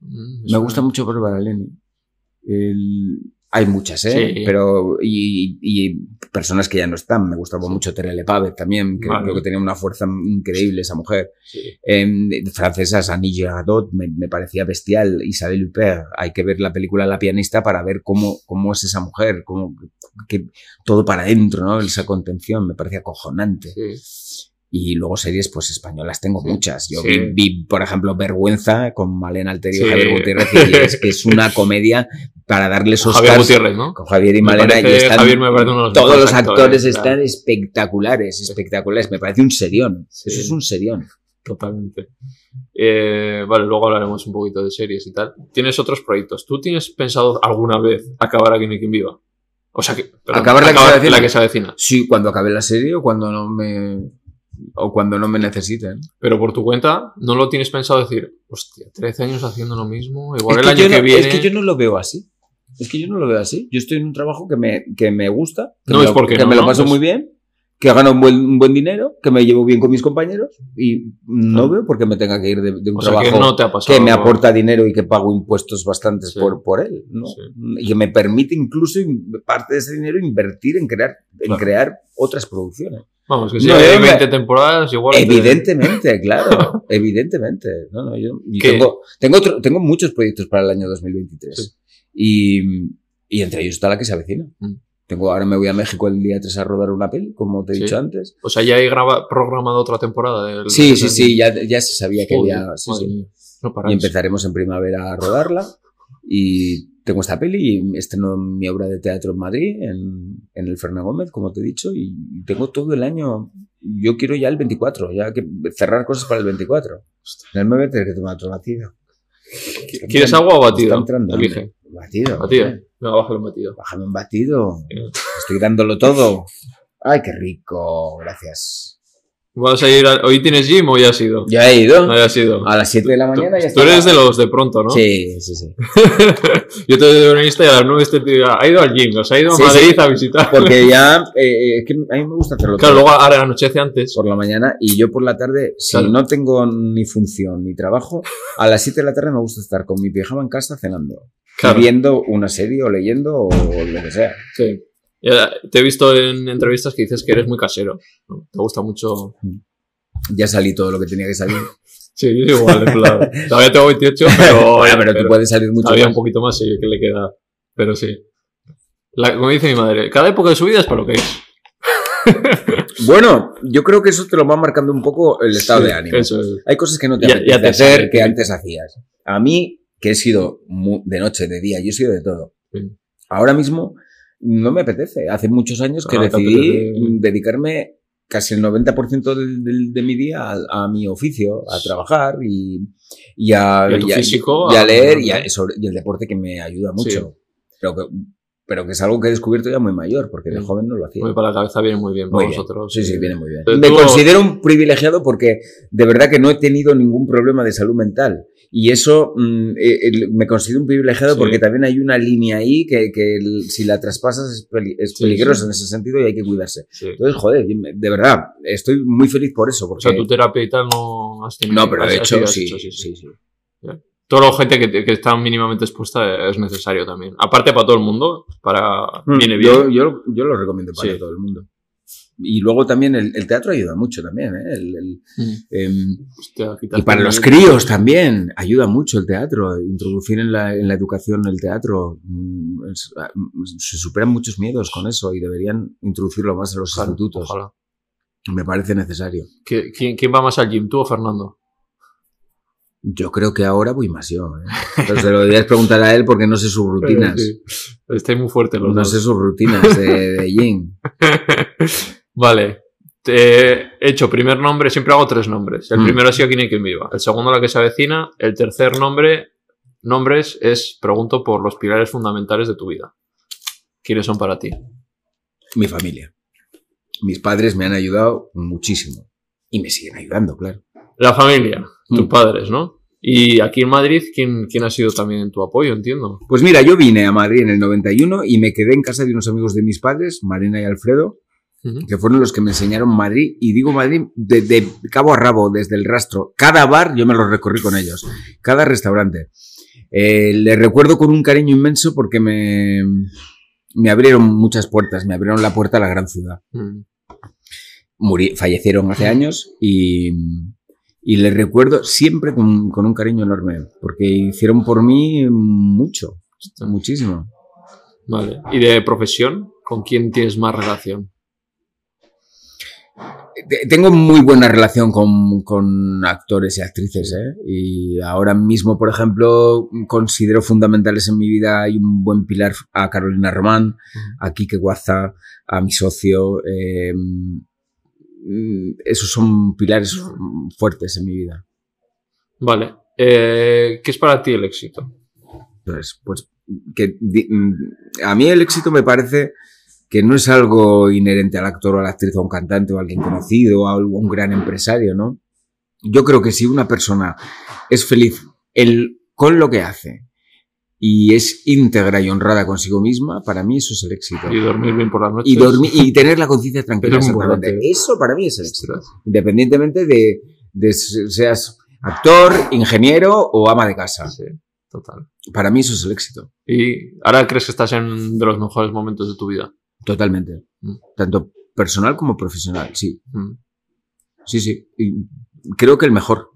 Mm, Me gusta mucho Bárbara Lenin. El- Hay muchas, ¿eh? Sí. Pero. Y, y personas que ya no están. Me gustaba Sí. mucho Terele Pávez también, que Vale. creo que tenía una fuerza increíble esa mujer. Sí. Em, francesas, Annie Girardot, me, me parecía bestial. Isabelle Huppert, hay que ver la película La pianista para ver cómo, cómo es esa mujer, cómo, que, todo para adentro, ¿no? Esa contención, me parecía acojonante. Sí. Y luego series, pues españolas, tengo muchas. Yo Sí. vi, vi, por ejemplo, Vergüenza con Malena Alterio Sí. y Javier Gutiérrez, y es que es una comedia para darles Oscars. Javier Gutiérrez, ¿no? Con Javier y Me Malena. parece- y están, Javier me parece uno de los todos los actores, actores, están claro. espectaculares, espectaculares. Me parece un serión. Sí. Eso es un serión. Totalmente. Eh, vale, luego hablaremos un poquito de series y tal. ¿Tienes otros proyectos? ¿Tú tienes pensado alguna vez acabar aquí en Quien Viva? O sea que. perdón, ¿Acabar la que se la que se avecina. Sí, cuando acabe la serie o cuando no me. O cuando no me necesiten. Pero por tu cuenta, ¿no lo tienes pensado decir, hostia, 13 años haciendo lo mismo? Igual Es el que, año yo que no, viene. es que yo no lo veo así. Es que yo no lo veo así. Yo estoy en un trabajo que me, que me gusta, que No me, es lo, porque que no, me lo ¿no? paso Pues- muy bien que gano un buen, un buen dinero, que me llevo bien con mis compañeros y no veo por qué me tenga que ir de, de un O trabajo que no te ha pasado. que me aporta dinero y que pago impuestos bastantes Sí. por, por él, ¿no? Sí. Y que me permite incluso in- parte de ese dinero invertir en crear, en Claro. crear otras producciones. Vamos, que si No, hay yo me- 20 temporadas, igual. te- Evidentemente, claro, evidentemente. No, no, yo, y ¿Qué? tengo, tengo, otro- tengo muchos proyectos para el año 2023 Sí. y, y entre ellos está la que se avecina. Mm. Tengo, ahora me voy a México el día 3 a rodar una peli, como te he Sí. dicho antes. O sea, ya hay graba- programado otra temporada. Del, Sí, sí, sí, ya, ya se sabía que Joder, había... sí, sí. no Y empezaremos en primavera a rodarla. Y tengo esta peli y estreno mi obra de teatro en Madrid, en, en el Fernán Gómez, como te he dicho, y tengo todo el año. Yo quiero ya el 24, ya que cerrar cosas para el 24. No me voy a tener que tomar otro batido. ¿Quieres agua o Está batido? entrando Elige. Batido. Batido. hombre. Venga, bájale un batido. Bájame un batido. Estoy dándolo todo. Ay, qué rico. Gracias. ¿Vas a ir a- ¿Hoy tienes gym o ya has ido? Ya he ido. No, ya has ido. A las 7 de la mañana ya Tú está. eres de los de pronto, ¿no? Sí, sí, sí. Yo te doy una lista y a las 9 este tío ha ido al gym, o sea, ha ido a Sí, Madrid sí. a visitar. Porque ya, eh, es que a mí me gusta hacerlo Claro, todo luego ahora anochece antes. por la mañana y yo por la tarde, si Claro. no tengo ni función ni trabajo, a las 7 de la tarde me gusta estar con mi pijama en casa cenando. Claro, Viendo una serie o leyendo o lo que sea. sí. Te he visto en entrevistas que dices que eres muy casero. ¿no? Te gusta mucho. Ya salí todo lo que tenía que salir. Sí, yo igual, plan. Todavía tengo 28, pero. Bueno, pero tú puedes salir mucho Todavía más. un poquito más, sí, que le queda. Pero sí. La- como dice mi madre, cada época de su vida es para lo que es. Bueno, yo creo que eso te lo va marcando un poco el estado de ánimo. Es. Hay cosas que no te Ya- apetece ya te hacer que antes hacías. A mí, que he sido de noche, de día, yo he sido de todo. Sí. Ahora mismo no me apetece. Hace muchos años que Ah, decidí dedicarme casi el 90% del- del- de mi día a, a mi oficio, a trabajar y, y a, Y a y físico, leer y, a- sobre- y el deporte que me ayuda mucho. Pero, que, pero que es algo que he descubierto ya muy mayor, porque de Sí. joven no lo hacía. Muy para la cabeza viene muy bien Muy para bien. vosotros. Sí, sí, viene muy bien. Me tú- considero un privilegiado porque de verdad que no he tenido ningún problema de salud mental. Y eso mm, eh, me considero un privilegiado Sí. porque también hay una línea ahí que, que si la traspasas es, peli- es Sí, sí. en ese sentido y hay que cuidarse. Entonces, joder, de verdad, estoy muy feliz por eso. O sea, tu terapia y tal no has tenido. no, pero de hecho, sí, sí, sí. Toda la gente que, que está mínimamente expuesta es necesario también. Aparte para todo el mundo, para viene bien. Mm, Yo, yo, yo lo recomiendo para todo el mundo. Y luego también el, el teatro ayuda mucho también, ¿eh? El- el, Mm. em, Hostia, Y para los críos también ayuda mucho el teatro, introducir en la, en la educación el teatro. mm, es- ah, mm, se superan muchos miedos con eso y deberían introducirlo más en los Ojalá, institutos. ojalá. Me parece necesario. ¿Qui- ¿Quién, quién va más al gym, tú o Fernando? Yo creo que ahora voy más yo. ¿eh? Pero se lo debías preguntar a él porque no sé sus rutinas. Sí. Estáis muy fuertes los No dos. sé sus rutinas de, de gym. Vale. Te he hecho primer nombre, siempre hago tres nombres. El Mm. primero ha sido Quién y Quien Viva. El segundo la que se avecina. El tercer nombre, nombres, es pregunto por los pilares fundamentales de tu vida. ¿Quiénes son para ti? Mi familia. Mis padres me han ayudado muchísimo. Y me siguen ayudando, claro. La familia, tus Mm. padres, ¿no? Y aquí en Madrid, ¿quién, quién ha sido también tu apoyo? Entiendo. Pues mira, yo vine a Madrid en el 91 y me quedé en casa de unos amigos de mis padres, Marina y Alfredo, Ujú. que fueron los que me enseñaron Madrid. Y digo Madrid de, de cabo a rabo, desde el rastro. Cada bar yo me lo recorrí con ellos. Cada restaurante. Eh, le recuerdo con un cariño inmenso porque me, me abrieron muchas puertas. Me abrieron la puerta a la gran ciudad. Mm. Muri- fallecieron hace años y, y les recuerdo siempre con, con un cariño enorme. Porque hicieron por mí mucho. Muchísimo. Vale. ¿Y de profesión? ¿Con quién tienes más relación? Te- Tengo muy buena relación con, con actores y actrices, ¿eh? Y ahora mismo, por ejemplo, considero fundamentales en mi vida, hay un buen pilar a Carolina Román, a Kike Guaza, a mi socio. eh, esos son pilares fuertes en mi vida. Vale. Eh, ¿Qué es para ti el éxito? Entonces, pues, que a mí el éxito me parece que no es algo inherente al actor o a la actriz o a un cantante o a alguien conocido o a un gran empresario, ¿no? Yo creo que si una persona es feliz el- con lo que hace y es íntegra y honrada consigo misma, para mí eso es el éxito. Y dormir bien por las noches. Y, dormir, y tener la conciencia tranquila. Es. Eso para mí es el éxito. Independientemente de, de seas actor, ingeniero o ama de casa. Sí, total. Para mí eso es el éxito. ¿Y ahora crees que estás en de los mejores momentos de tu vida? Totalmente. Mm. Tanto personal como profesional, sí. Mm, Sí, sí. Y creo que el mejor.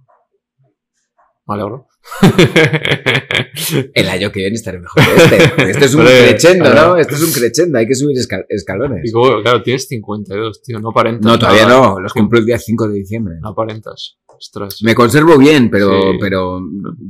Me alegro. El año que viene estaré mejor que este. Este es un crescendo. ¿no? Este es un crescendo. Hay que subir esca- escalones. Y como, claro, tienes 52, tío, no aparentas. No, todavía nada. no. Los cumplo el día 5 de diciembre. No aparentas. Ostras. Me conservo bien, pero, Sí. pero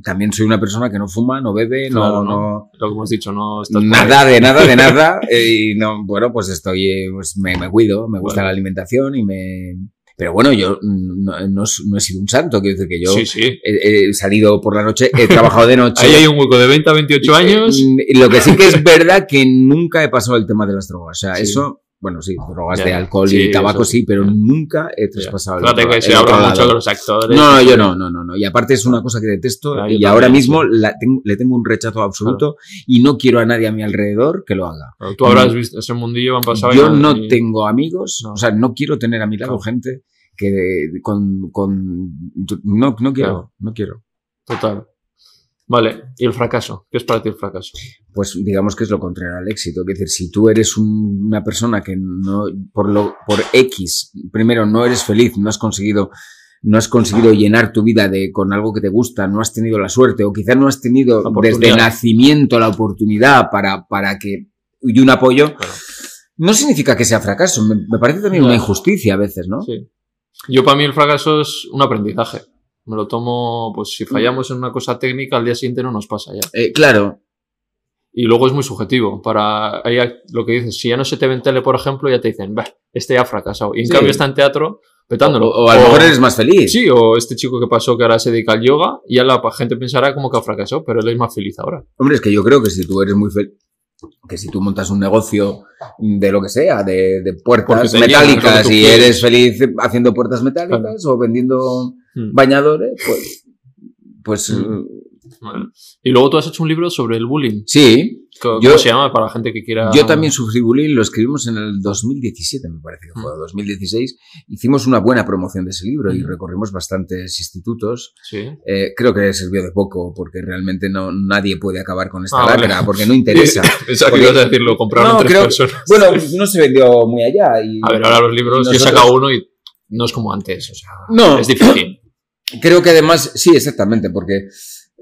también soy una persona que no fuma, no bebe, no, Claro, no, Lo que hemos dicho, no estás nada de nada de nada. eh, Y no, bueno, pues estoy, eh, pues me, me cuido, me gusta la alimentación y me. Pero bueno, yo no, no, no he sido un santo, quiero decir que yo Sí, sí. he, he salido por la noche, he trabajado de noche. Ahí hay un hueco de 20 a 28 años. Mm, Lo que sí que es verdad que nunca he pasado el tema de las drogas. O sea, Sí. eso, bueno, sí, drogas Ya, de alcohol Sí, y tabaco eso sí, sí, pero nunca he traspasado el Fíjate que se habla mucho de los actores. No, no, yo no, no, no, no. Y aparte es una cosa que detesto Ah, yo y ahora también, mismo la tengo- le tengo un rechazo absoluto y no quiero a nadie a mi alrededor que lo haga. Pero Tú habrás visto ese mundillo, han pasado Yo no y- tengo amigos, No. o sea, no quiero tener a mi lado Claro. gente que con, con no, no quiero, Claro. no quiero. Total. Vale, ¿y el fracaso? ¿Qué es para ti el fracaso? Pues digamos que es lo contrario al éxito. Es decir, si tú eres un- una persona que no, por lo, por X, primero no eres feliz, no has conseguido, no has conseguido llenar tu vida de, con algo que te gusta, no has tenido la suerte, o quizás no has tenido desde nacimiento la oportunidad para, para que, y un apoyo, Claro. no significa que sea fracaso. Me, me parece también una injusticia a veces, ¿no? Sí. Yo para mí el fracaso es un aprendizaje. Me lo tomo, pues si fallamos en una cosa técnica, al día siguiente no nos pasa ya. Eh, claro, Y luego es muy subjetivo. Para ahí lo que dices, si ya no se te ve en tele, por ejemplo, ya te dicen, bah, este ya ha fracasado. Y en Sí. cambio está en teatro petándolo. o, o a lo mejor eres más feliz. Sí, o este chico que pasó que ahora se dedica al yoga y ya la gente pensará como que ha fracasado, pero él es más feliz ahora. Hombre, es que yo creo que si tú eres muy feliz, que si tú montas un negocio de lo que sea, de, de puertas metálicas y eres feliz haciendo puertas metálicas o vendiendo Hmm. bañadores, pues, pues Mm. eh. Y luego tú has hecho un libro sobre el bullying. sí. ¿Cómo Yo- se llama? Para la gente que quiera. Yo también sufrí bullying, lo escribimos en el 2017, me parece que fue, Mm. 2016. Hicimos una buena promoción de ese libro y Mm. recorrimos bastantes institutos. Sí. Eh, creo que sirvió de poco porque realmente no, nadie puede acabar con esta Ah, vale. porque no interesa. Pensaba que ibas a decir, lo compraron No, tres creo- personas. Bueno, no se vendió muy allá. Y, A ver, ahora los libros, y yo he nosotros- sacado uno y no es como antes. O sea, No. es difícil. Creo que además, sí, exactamente, porque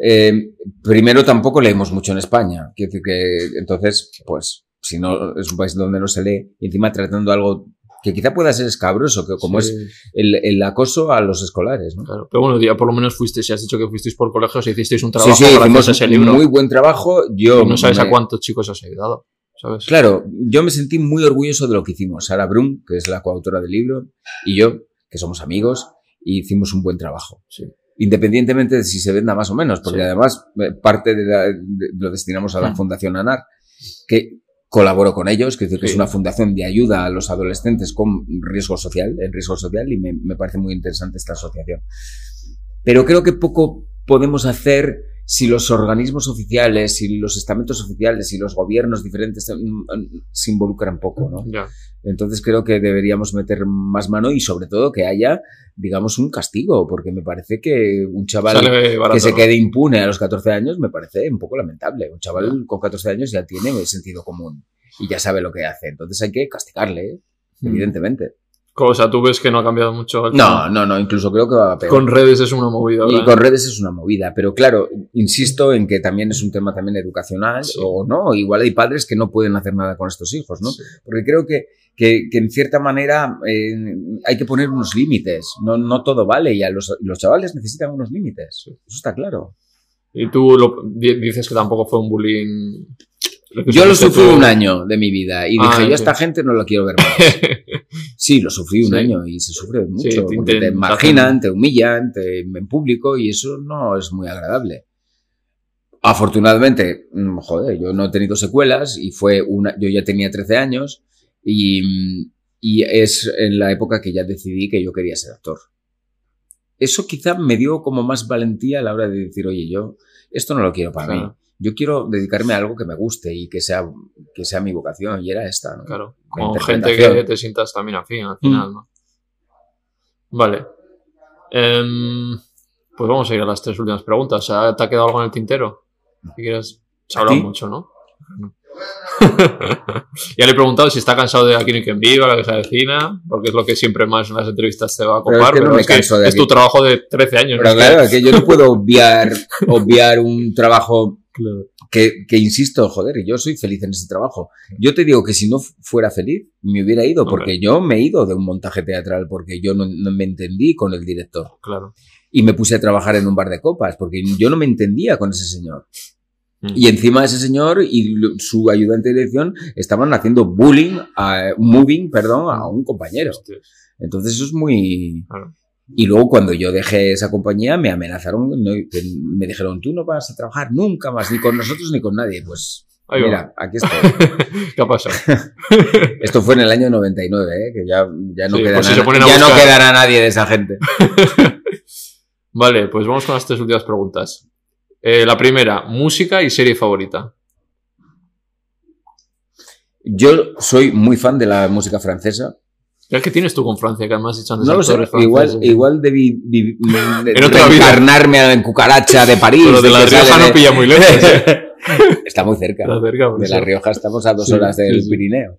eh, primero tampoco leemos mucho en España. Quiero decir que entonces, pues, si no es un país donde no se lee, y encima tratando algo que quizá pueda ser escabroso, que como Sí, es el, el acoso a los escolares, ¿no? claro. Pero bueno, ya por lo menos fuiste, si has dicho que fuisteis por colegios, hicisteis un Sí, trabajo sí, gracias hicimos ese un libro. muy buen trabajo. Yo y no sabes me- a cuántos chicos has ayudado. ¿Sabes? Claro, yo me sentí muy orgulloso de lo que hicimos. Sara Brum, que es la coautora del libro, y yo, que somos amigos, y hicimos un buen trabajo. Sí. Independientemente de si se venda más o menos, porque Sí. además eh, parte de, la- de- lo destinamos a la Mm. Fundación ANAR, que colaboro con ellos, que, es decir, que Sí. es una fundación de ayuda a los adolescentes con riesgo social, en riesgo social, y me, me parece muy interesante esta asociación. Pero creo que poco podemos hacer si los organismos oficiales, si los estamentos oficiales, si los gobiernos diferentes mm, mm, se involucran poco, ¿no? Entonces creo que deberíamos meter más mano y sobre todo que haya, digamos, un castigo, porque me parece que un chaval barato, que se quede impune a los 14 años me parece un poco lamentable. Un chaval con 14 años ya tiene sentido común y ya sabe lo que hace. Entonces hay que castigarle, ¿eh? Mm. evidentemente. O sea, tú ves que no ha cambiado mucho. No, no, no, incluso creo que va a peor. Con redes es una movida. Y con redes es una movida, pero claro, insisto en que también es un tema también educacional Sí. o no, igual hay padres que no pueden hacer nada con estos hijos, ¿no? Sí. Porque creo que, que, que en cierta manera eh, hay que poner unos límites, no, no todo vale y a los, los chavales necesitan unos límites, eso está claro. Y tú lo- dices que tampoco fue un bullying. Yo lo sufrí tú. un año de mi vida y Ah, dije, yo a esta gente no la quiero ver más. Sí, lo sufrí un Sí. año y se sufre mucho. Sí, te porque te marginan, te humillan, te en público y eso no es muy agradable. Afortunadamente, mm, joder, yo no he tenido secuelas y fue una, yo ya tenía 13 años y, mm, y es en la época que ya decidí que yo quería ser actor. Eso quizá me dio como más valentía a la hora de decir, oye, yo esto no lo quiero para Claro. mí. Yo quiero dedicarme a algo que me guste y que sea, que sea mi vocación, y era esta, ¿no? Claro. La Con gente que te sientas también afín al final, ¿no? Vale. Em, pues vamos a ir a las tres últimas preguntas. Sea, ¿te ha quedado algo en el tintero? Si quieres. Se ha ¿A hablado mucho, ¿no? Ya le he preguntado si está cansado de Aquí no quien viva, la que se avecina, porque es lo que siempre más en las entrevistas te va a Pero copar. es que no me canso de es tu trabajo de 13 años. Pero ¿no? claro, es que yo no puedo obviar, obviar un trabajo Claro. que, que insisto, joder, yo soy feliz en ese trabajo. Yo te digo que si no fu- fuera feliz, me hubiera ido, porque yo me he ido de un montaje teatral, porque yo no, no me entendí con el director. claro. Y me puse a trabajar en un bar de copas, porque yo no me entendía con ese señor. Mm. Y encima ese señor y su ayudante de dirección estaban haciendo bullying, a, moving, perdón, a un compañero. Entonces eso es muy... claro. Y luego cuando yo dejé esa compañía me amenazaron, me dijeron, tú no vas a trabajar nunca más, ni con nosotros ni con nadie. Pues Ahí va. mira, aquí estoy. ¿Qué ha pasado? Esto fue en el año 99, ¿eh? que ya, ya, no, Sí, queda pues si na- ya no quedará nadie de esa gente. Vale, pues vamos con las tres últimas preguntas. Eh, la primera, música y serie favorita. Yo soy muy fan de la música francesa. ¿Qué que tienes tú con Francia? Que además echan No lo sé, igual, igual debí, vivi- de- En otra vida. reencarnarme en cucaracha de París. Pero de de la Rioja no de- pilla muy lejos. ¿eh? Está muy cerca. De eso. La Rioja estamos a dos Sí, horas del sí, sí. Pirineo.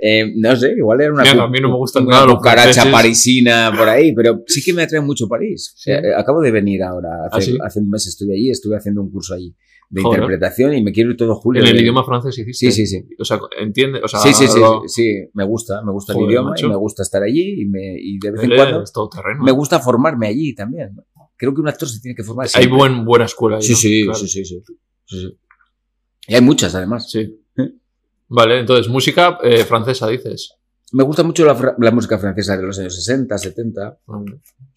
Eh, no sé, igual era una, Mira, cu- a mí no me gustan una nada los cucaracha parisina por ahí, pero sí que me atrae mucho París. Eh, acabo de venir ahora, hace, ¿Ah, hace un mes estuve allí, estuve haciendo un curso allí de Joder. interpretación y me quiero ir todo julio. En el de- idioma francés hiciste. Sí, sí, sí. O sea, entiende. O sea, Sí, sí, sí, sí, sí, me gusta, me gusta el idioma macho. y me gusta estar allí y, me, y de vez en cuando es todo terreno. me gusta formarme allí también. Creo que un actor se tiene que formar Hay siempre. buen, buena escuela ahí. Sí, ¿no? sí, Claro. sí, sí, sí. Y hay muchas además. Sí. Vale, entonces, música eh, francesa, dices. Me gusta mucho la música francesa de los años 60, 70,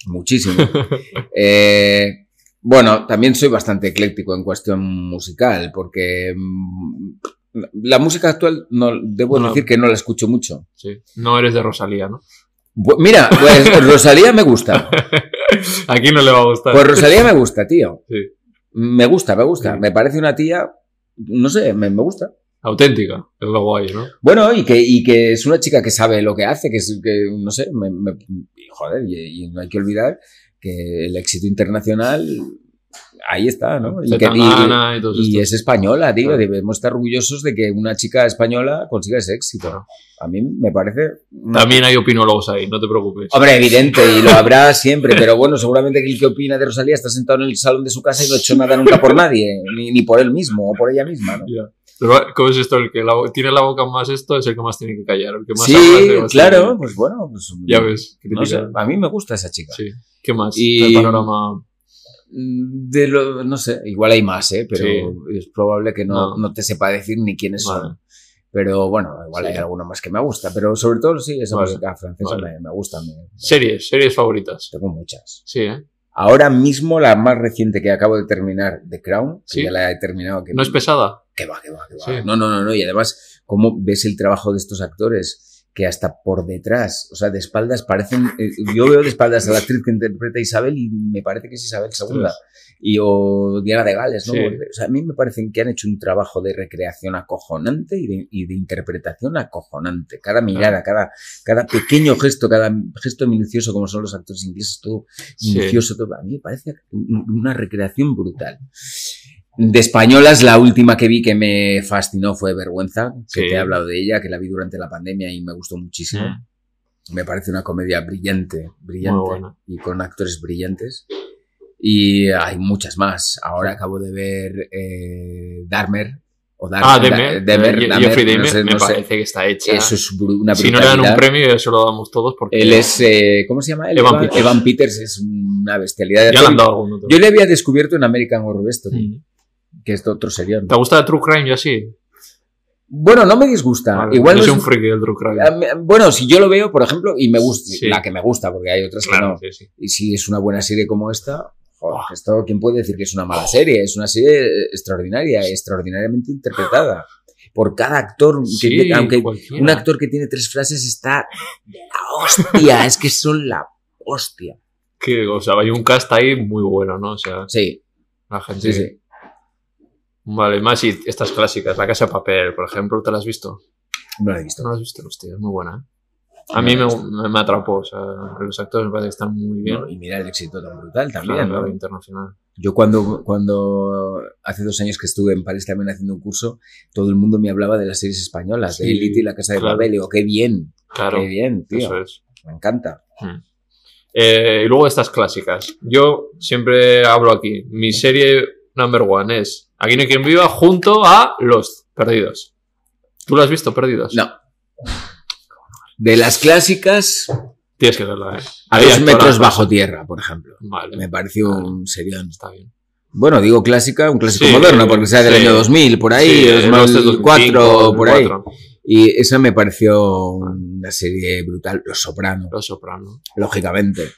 muchísimo. Eh, bueno, también soy bastante ecléctico en cuestión musical, porque mm, la música actual no, debo No, decir que no la escucho mucho. Sí. No eres de Rosalía, ¿no? Mira, pues Rosalía me gusta. Aquí no le va a gustar. Pues Rosalía me gusta, tío. Sí. Me gusta, me gusta. Sí. Me parece una tía, no sé, me, me gusta. Auténtica, es lo guay, ¿no? Bueno, y que, y que es una chica que sabe lo que hace, que es, que, no sé, me, joder, y, y no hay que olvidar que el éxito internacional, ahí está, ¿no? Y, que- y- Zetangana y, todos y estos. es española, tío, Claro. debemos estar orgullosos de que una chica española consiga ese éxito. Claro. A mí me parece... una- También hay opinólogos ahí, no te preocupes. Hombre, evidente, y lo habrá siempre, pero bueno, seguramente que el que opina de Rosalía está sentado en el salón de su casa y no ha hecho nada nunca por nadie, ni, ni por él mismo o por ella misma, ¿no? ¿Cómo es esto? El que la tiene la boca más esto es el que más tiene que callar. El que más Sí, habla claro, pues bueno, pues, Ya ves. no sé, crítica. a mí me gusta esa chica. Sí. ¿Qué más? Y- El panorama. De lo, no sé, igual hay más, ¿eh? pero Sí. es probable que no, No. no te sepa decir ni quiénes Vale. son. Pero bueno, igual Sí. hay alguno más que me gusta, pero sobre todo sí, esa Vale. música francesa Vale. me, me gusta. me- Series, series favoritas. tengo muchas. Sí, ¿eh? Ahora mismo la más reciente que acabo de terminar, The Crown, que Sí. ya la he terminado. Que ¿No es pesada? Que va, que va, que va. Sí. No, no, no, no. Y además, cómo ves el trabajo de estos actores que hasta por detrás, o sea, de espaldas parecen. eh, yo veo de espaldas a la actriz que interpreta a Isabel y me parece que es Isabel II. Y o Diana de Gales, ¿no? Sí. O sea, a mí me parecen que han hecho un trabajo de recreación acojonante y de, y de interpretación acojonante. Cada mirada, cada, cada pequeño gesto, cada gesto minucioso, como son los actores ingleses, todo Sí. minucioso, todo. A mí me parece un- una recreación brutal. De españolas, la última que vi que me fascinó fue Vergüenza, que Sí. te he hablado de ella, que la vi durante la pandemia y me gustó muchísimo. Mm. Me parece una comedia brillante, brillante, y con actores brillantes. Y hay muchas más. Ahora acabo de ver eh, Dahmer. O Dar- Ah, Demer. Dahmer, Eh, Dahmer, Jeffrey no Dahmer sé, me no sé. parece que está hecha. Eso es una si no le dan un premio, eso lo damos todos porque. Él es, eh, ¿cómo se llama? él? Evan Peters. Evan Peters es una bestialidad. Ya le han dado algún otro. Yo le había descubierto en American Horror Story, Mm. Que es de otro serial. ¿Te gusta el True Crime y así? Bueno, no me disgusta. Vale, Igual yo no soy es- un friki del True Crime. Bueno, si yo lo veo, por ejemplo, y me gusta, Sí. la que me gusta, porque hay otras que no. sí, sí. Y si es una buena serie como esta, joder, esto, ¿quién puede decir que es una mala serie? Es una serie extraordinaria, extraordinariamente interpretada. Por cada actor, que- aunque cualquiera. un actor que tiene tres frases está la hostia, es que son la hostia. Que, o sea, hay un cast ahí muy bueno, ¿no? O sea, Sí, la gente. sí, sí. Vale, más y estas clásicas, La Casa de Papel, por ejemplo, ¿te la has visto? No lo he visto. No la has visto, hostia, es muy buena, ¿eh? A mí me, me, atrapó, o sea, los actores me parece que están muy bien. ¿no? Y mira el éxito tan brutal también. Claro, ¿no? internacional. Yo cuando, cuando hace dos años que estuve en París también haciendo un curso, todo el mundo me hablaba de las series españolas, Sí, de Elite y La Casa de claro. Papel. Y digo, qué bien, Claro, qué bien, tío. eso es. Me encanta. Hmm. Eh, y luego estas clásicas. Yo siempre hablo aquí. Mi serie number one es Aquí no hay quien viva junto a Los Perdidos. ¿Tú lo has visto, Perdidos? No. De las clásicas, Tienes que verla, ¿eh? a dos metros bajo tierra, por ejemplo. Vale. Me pareció un serión. Está bien. Bueno, digo clásica, un clásico Sí, moderno, porque sea del sí. año 2000, por ahí, Sí, los de 2004, 2005, por ahí. 2004. Y esa me pareció una serie brutal. Los Soprano, Los Soprano. lógicamente.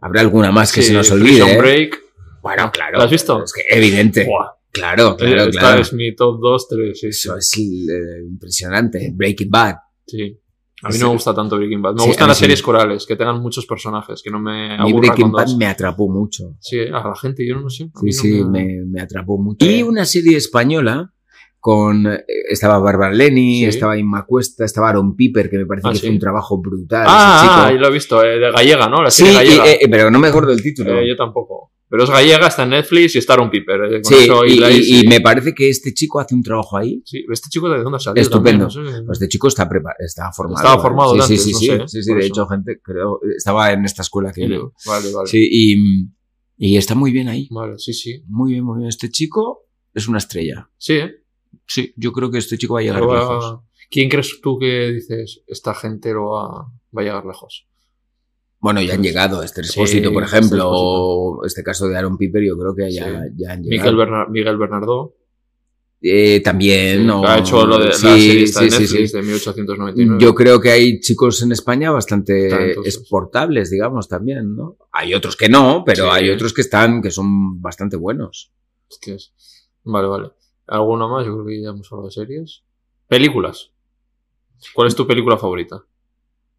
Habrá alguna más que se nos Prison olvide. ¿eh? Break. Bueno, claro. ¿Lo has visto? Es que evidente. Buah. Claro, claro, Esta claro. es mi top 2, 3. Sí, sí. Eso es eh, impresionante. Breaking Bad. Sí. A mí Sí. no me gusta tanto Breaking Bad. Me Sí, gustan las sí. series corales, que tengan muchos personajes, que no me aburra Breaking Bad me atrapó mucho. Sí, a la gente, yo no sé. a Sí, mí sí, no me, me atrapó mucho. Sí. Y una serie española con... eh, Estaba Bárbara Leni, Sí. estaba Inma Cuesta, estaba Aaron Piper, que me parece Ah, que sí. hizo un trabajo brutal. Ah, ah, y lo he visto, eh, de gallega, ¿no? La Sí, serie y, gallega. eh, pero no me acuerdo el título. Eh, yo tampoco. Pero es gallega, está en Netflix y está Aaron Piper. eh, con sí, eso y, hiláis y- y me parece que este chico hace un trabajo ahí. Sí, este chico de dónde ha salido Estupendo. también, no sé. Pues este chico está, está formado. Estaba formado sí, sí, antes, sí, sí, de eso. hecho, gente, creo, estaba en esta escuela que yo. Vale, vale. Sí, y, y está muy bien ahí. Vale, sí, sí. Muy bien, muy bien. Este chico es una estrella. Sí, ¿eh? Sí, yo creo que este chico va a llegar Pero lejos. ¿Quién crees tú que dices, esta gente lo va, va a llegar lejos? Bueno, ya han llegado. Este Sí, Expósito, por ejemplo, Expósito. o este caso de Aaron Piper, yo creo que ya, Sí. ya han llegado. Miguel, Bernar- Miguel Bernardo. Eh, también. sí, o- que ha hecho lo de sí, la serie de Netflix sí. de 1899. Yo creo que hay chicos en España bastante exportables, digamos, también, ¿no? Hay otros que no, pero hay otros que están, que son bastante buenos. Hostias. Vale, vale. ¿Alguna más? Yo creo que ya hemos hablado de series. Películas. ¿Cuál es tu película favorita?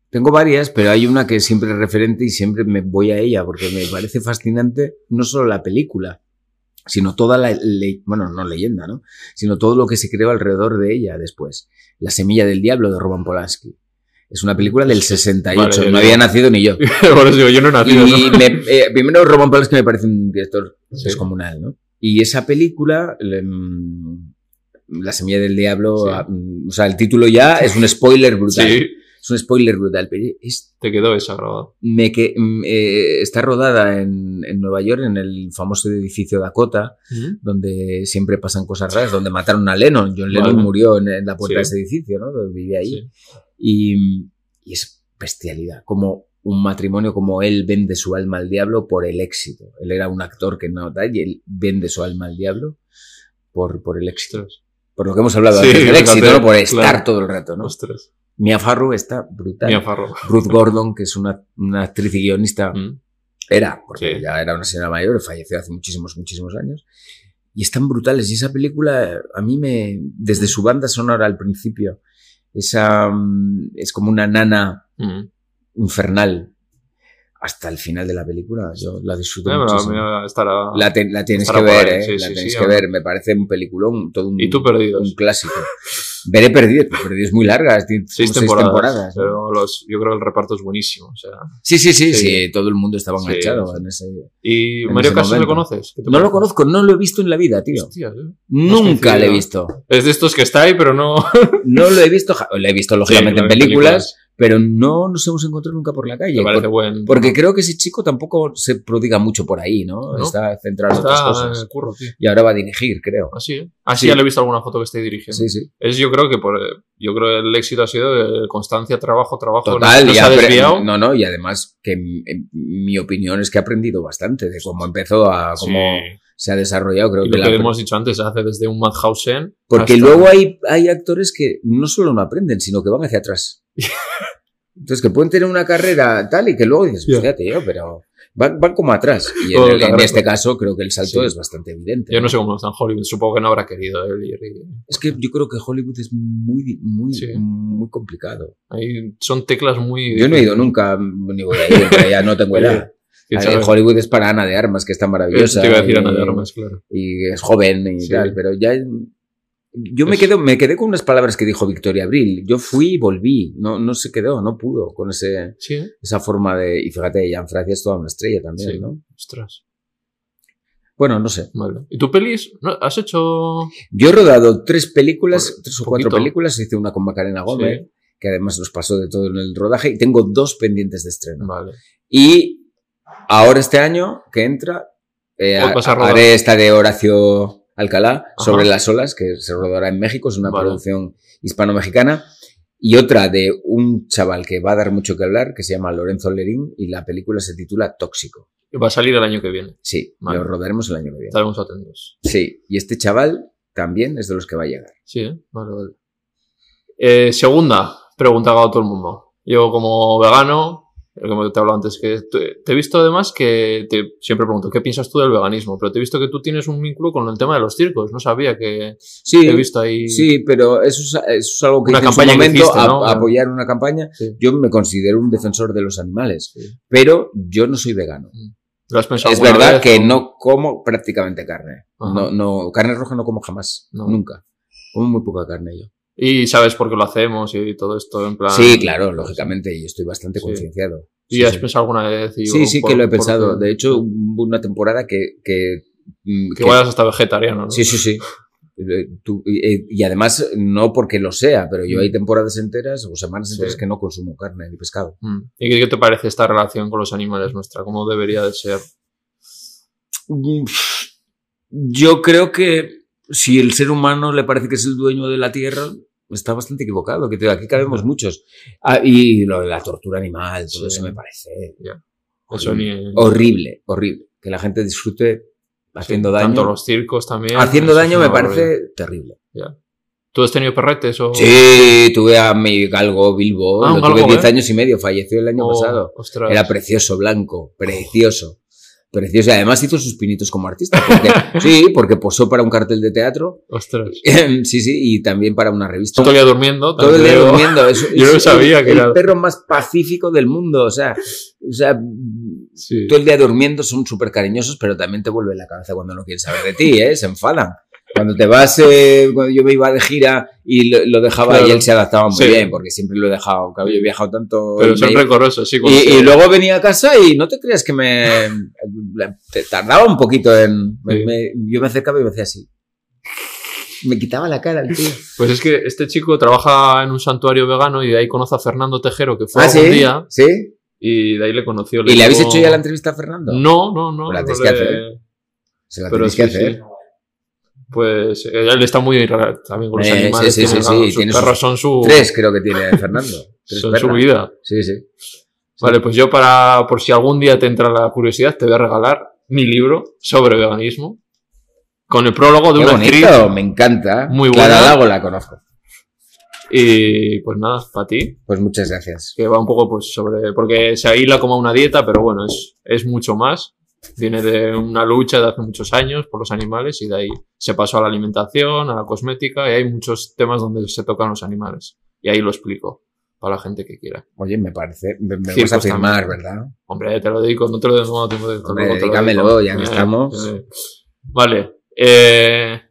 Tengo varias, pero hay una que siempre es referente y siempre me voy a ella porque me parece fascinante no solo la película, sino toda la, le- bueno, no leyenda, ¿no? Sino todo lo que se creó alrededor de ella después. La semilla del diablo de Roman Polanski. Es una película del 68, Vale, no había nacido ni yo. Por eso digo, yo no he nacido. Y ¿no? me- eh, primero Roman Polanski me parece un director Sí. descomunal, ¿no? Y esa película, le- mm, La semilla del diablo, Sí. mm, o sea, el título ya es un spoiler brutal. Sí, Es un spoiler brutal, pero es te quedó esa grabada. me que, mm, eh, está rodada en, en Nueva York, en el famoso edificio Dakota, donde siempre pasan cosas raras, donde mataron a Lennon. John Lennon Vale. murió en, en la puerta Sí. de ese edificio, ¿no? Donde vivía ahí. Sí. Y, y es bestialidad, como un matrimonio, como él vende su alma al diablo por el éxito. Él era un actor que no tal, y él vende su alma al diablo por, por el éxito. Ostras. Por lo que hemos hablado Sí, antes del éxito, ¿no? Por estar claro. todo el rato, ¿no? Ostras. Mia Farrow está brutal. Mia Farrow. Ruth Gordon, que es una, una actriz y guionista, Mm. era, porque Sí. ya era una señora mayor, falleció hace muchísimos, muchísimos años. Y están brutales. Y esa película, a mí me, desde su banda sonora al principio, esa, mm, es como una nana Mm. infernal hasta el final de la película. Yo la disfruto Eh, muchísimo. mira, estará... La, te- la tienes que ver, ahí, ¿eh? sí, la sí, tienes que ver. Me parece un peliculón, todo un, ¿Y tú Perdidos? un clásico. Veré Perdidos, pero Perdidos es muy larga, tiene Seis como temporadas. ¿no? Pero los, yo creo que el reparto es buenísimo. O sea. Sí, sí, sí, Sí. todo el mundo estaba enganchado en ese... ¿Y En Mario Casas momento. conoces? ¿Qué te No lo conozco, no lo he visto en la vida, tío. Hostias, eh. Nunca lo he visto. Es de estos que está ahí, pero no. No lo he visto, lo he visto lógicamente en películas, pero no nos hemos encontrado nunca por la calle. Me parece Por- buen. porque creo que ese chico tampoco se prodiga mucho por ahí, ¿no? No. Está centrado en otras cosas. el curro, tío. Y ahora va a dirigir, creo. Así, ¿eh? Así Sí. ya le he visto alguna foto que esté dirigiendo. Sí, sí. Es, yo creo que por, yo creo que el éxito ha sido de constancia, trabajo, trabajo. Total, no, no y se ha desviado. No, no, y además que mi, mi opinión es que ha aprendido bastante de cómo empezó a cómo Sí. se ha desarrotado. Creo Y que lo la- que hemos dicho antes, hace desde un Madhausen. Porque hasta- luego hay, hay actores que no solo no aprenden, sino que van hacia atrás. Entonces, que pueden tener una carrera tal y que luego dices, Ya. "Hostia, tío, pero van, van como atrás. Y en, el- este caso creo que el salto Sí. es bastante evidente. Yo no sé cómo está en Hollywood. Supongo que no habrá querido él Es que yo creo que Hollywood es muy, muy, Sí. muy complicado. Ahí son teclas muy. Yo no he ido nunca, ni voy a ir, ya no tengo edad. Hollywood es para Ana de Armas, que está maravillosa. te iba a decir y- Ana de Armas, claro. y es joven y Sí. tal, pero ya yo me Es- quedo me quedé con unas palabras que dijo Victoria Abril. Yo fui y volví, no no se quedó, no pudo con ese Sí, esa forma de y fíjate, Jan Francia es toda una estrella también, Sí. ¿no? Ostras. Bueno, no sé. Vale. ¿Y tu pelis? ¿Has hecho...? Yo he rodado tres películas, Por- tres o cuatro películas, hice una con Macarena Gómez, Sí. que además nos pasó de todo en el rodaje, y tengo dos pendientes de estreno. Vale. Y ahora este año que entra, eh, haré esta de Horacio Alcalá sobre Ajá. las olas, que se rodará en México, es una Vale. producción hispano-mexicana. Y otra de un chaval que va a dar mucho que hablar, que se llama Lorenzo Lerín, y la película se titula Tóxico. Va a salir el año que viene. Sí, Vale. lo rodaremos el año que viene. Estaremos atentos. Sí, y este chaval también es de los que va a llegar. Sí, ¿eh? Vale, vale. Eh, segunda pregunta que hago a todo el mundo. Yo como vegano, como te he hablado antes, que te, te he visto además que te, siempre pregunto, ¿qué piensas tú del veganismo? Pero te he visto que tú tienes un vínculo con el tema de los circos. No sabía que Sí, te he visto ahí. Sí, pero eso es, eso es algo que Una hice en su campaña que momento, hiciste, a- ¿no? a apoyar una campaña. Sí. Yo me considero un defensor de los animales, Sí. pero yo no soy vegano. ¿Lo has pensado Es verdad vez, que o- no como prácticamente carne. Ajá. No, no, carne roja no como jamás, No. nunca. Como muy poca carne yo. Y sabes por qué lo hacemos y todo esto en plan. Sí, claro, lógicamente, y estoy bastante Sí. concienciado. ¿Y Sí, has sí. pensado alguna vez? y- Sí, sí por- que lo he pensado. qué? De hecho, hubo una temporada que... que, mm, Que que- vayas hasta vegetariano, ¿no? Sí, sí, sí. Eh, tú- y, eh, y además, no porque lo sea, pero yo hay temporadas enteras o semanas Mm. Enteras que no consumo carne ni pescado. Mm. ¿Y qué, qué te parece esta relación con los animales nuestra? ¿Cómo debería de ser? Yo creo que si el ser humano le parece que es el dueño de la tierra, está bastante equivocado, que te- aquí cabemos muchos. Ah, y lo de la tortura animal, todo Sí. eso me parece Eso ni... horrible, horrible. Que la gente disfrute haciendo daño. Tanto los circos también. Haciendo daño me parece terrible. ¿Tú has tenido perretes o...? Sí, tuve a mi galgo Bilbo, Ah, lo tuve galgo, 10 ¿eh? años y medio, falleció el año Oh, pasado. ostras. Era precioso, blanco, precioso. Precioso. Y además hizo sus pinitos como artista. Porque, sí, porque posó para un cartel de teatro. Ostras. Sí, sí, y también para una revista. Todo el día durmiendo. Todo el día durmiendo. Es, Yo no es sabía el, que el era- perro más pacífico del mundo. O sea, o sea Sí. todo el día durmiendo son súper cariñosos, pero también te vuelve la cabeza cuando no quieren saber de ti, ¿eh? Se enfadan. Cuando te vas, eh, cuando yo me iba de gira y lo, lo dejaba Claro. y él se adaptaba muy Sí. bien, porque siempre lo he dejado. Claro, yo he viajado tanto. Pero son recorosos, sí. y, y luego venía a casa y no te creas que me. te tardaba un poquito en. me- Sí. me- yo me acercaba y me hacía así. Me quitaba la cara el tío. Pues es que este chico trabaja en un santuario vegano y de ahí conoce a Fernando Tejero, que fue Ah, algún sí. día ¿Sí? y de ahí le conoció. ¿Y le habéis hecho ya la entrevista a Fernando? No, no, no. La no tenéis le- que hacer. Se la Pero tenéis que hacer. Pues él está muy también con los Eh, animales. sí, sí, tiene sí, sus perros son su, Tres creo que tiene Fernando. Tres son su vida. Sí, sí. Vale, pues yo para, por si algún día te entra la curiosidad, te voy a regalar mi libro sobre veganismo. Con el prólogo de Qué una bonito, actriz. me encanta. Muy Clara buena. Lago la conozco. Y pues nada, para ti. Pues muchas gracias. Que va un poco pues sobre. Porque se hila como una dieta, pero bueno, es, es mucho más. Viene de una lucha de hace muchos años por los animales y de ahí se pasó a la alimentación, a la cosmética y hay muchos temas donde se tocan los animales. Y ahí lo explico para la gente que quiera. Oye, me parece. Me, me vas a firmar, también. ¿verdad? Hombre, te lo dedico, no te lo dedico. te lo- lo- Hombre, te lo dedícamelo, dedico. ya que estamos. eh. Vale. eh,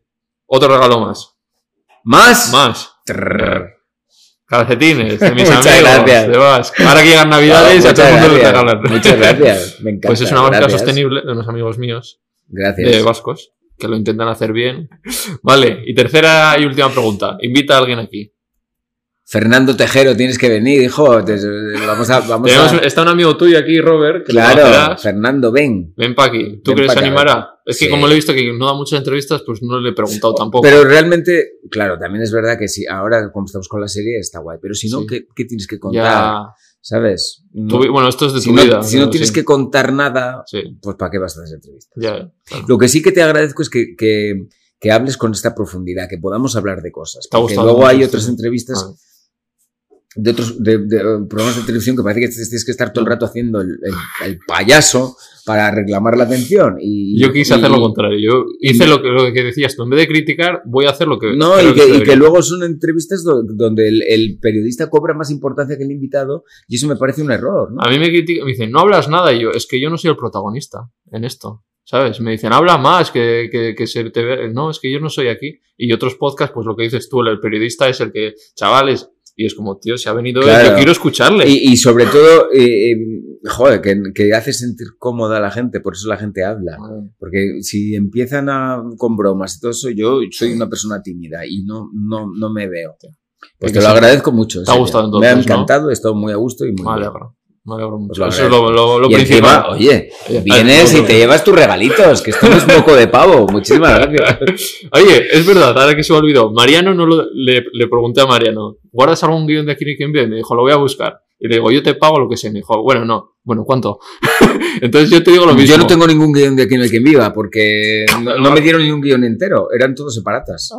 otro regalo más. ¿Más? Más. Trrr. Calcetines de mis Muchas amigos. gracias. De Basque. Ahora que llegan navidades, Oh, a todo el mundo le gracias. regalan. Muchas gracias. Me encanta. Pues es una marca gracias. sostenible de unos amigos míos, Gracias. de vascos, que lo intentan hacer bien. Vale, y tercera y última pregunta. Invita a alguien aquí. Fernando Tejero, tienes que venir, hijo. Te- vamos a. Vamos Tenemos- a... está un amigo tuyo aquí, Robert, que lo Claro. Fernando, ven. Ven pa' aquí. ¿Tú crees acá, animará? Es que Sí. como le he visto que no da muchas entrevistas, pues no le he preguntado tampoco. Pero realmente, claro, también es verdad que si ahora, como estamos con la serie, está guay. Pero si no, Sí. ¿qué, qué tienes que contar? ya. ¿Sabes? No- tu vi- bueno, esto es de si tu no, vida. si no tienes sí. que contar nada, pues ¿para qué vas a hacer entrevistas? ya. claro. Lo que sí que te agradezco es que, que, que hables con esta profundidad, que podamos habar de cosas. Porque luego hay otras entrevistas Ah, de otros de, de, eh, programas de televisión que parece que tienes que estar todo el rato haciendo el, el, el payaso para reclamar la atención. Y, Yo quise y- hacer lo contrario. Yo hice lo que, lo que decías tú. En vez de criticar, voy a hacer lo que. No, y que, se y que luego son entrevistas do- donde el, el periodista cobra más importancia que el invitado y eso me parece un error, ¿no? A mí me critican, me dicen, no hablas nada. Y yo, es que yo no soy el protagonista en esto. ¿Sabes? Me dicen, habla más, que, que, que se te ve. No, es que yo no soy aquí. Y otros podcasts, pues lo que dices tú, el periodista es el que, chavales. Y es como, tío, se ha venido él, Claro. yo quiero escucharle. Y, y sobre todo, eh, eh, joder, que, que hace sentir cómoda a la gente, por eso la gente habla. Porque si empiezan a, con bromas y todo eso, yo soy una persona tímida y no, no, no me veo. Pues te lo agradezco mucho. Te ha gustado Me ha entonces, ¿no? encantado, he estado muy a gusto y muy Me alegro. Me alegro mucho. lo Eso es lo, lo, lo y principal. encima, oye, Oye, vienes y te llevas tus regalitos, que esto no es moco de pavo. Muchísimas gracias. Oye, es verdad, ahora que se me olvidó. Mariano no lo- le, le pregunté a Mariano, ¿guardas algún guion de aquí ni quien viene? Me dijo, lo voy a buscar. Y le digo, yo te pago lo que sea. Me dijo, bueno, no. Bueno, ¿cuánto? Entonces yo te digo lo mismo. Yo no tengo ningún guion de aquí en el que viva, porque no, no me dieron ni un guion entero, eran todos separatas.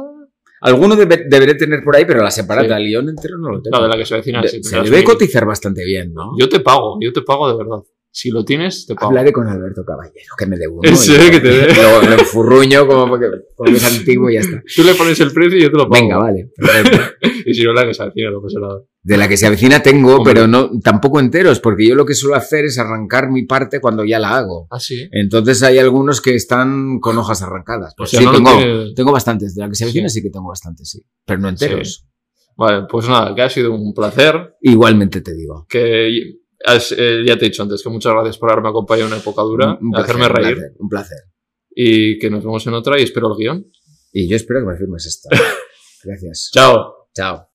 Alguno debe- deberé tener por ahí, pero la separata, Sí. el guion entero no lo tengo. Claro, de la que se vecina. De- sí, se debe cotizar bastante bien, ¿no? Yo te pago, yo te pago de verdad. Si lo tienes, te pago. Hablaré con Alberto Caballero, que me dé uno. ¿En y serio lo- que te dé? Lo, lo enfurruño como porque, como que es antiguo y ya está. Tú le pones el precio y yo te lo pago. Venga, vale. Y si no, la que se vecina, no pasa nada. De la que se avecina tengo, Hombre. pero no tampoco enteros, porque yo lo que suelo hacer es arrancar mi parte cuando ya la hago. Ah, sí. Entonces hay algunos que están con hojas arrancadas. Pues sí, no tengo, tienes- tengo bastantes. De la que se avecina Sí. sí, que tengo bastantes, sí. Pero no enteros. Vale, pues nada, que ha sido un placer. Igualmente te digo. Que has- eh, ya te he dicho antes que muchas gracias por haberme acompañado en una época dura, Un- un hacerme reír. Un placer, un placer. Y que nos vemos en otra y espero el guion. Y yo espero que me firmes esta. Gracias. Chao. Chao.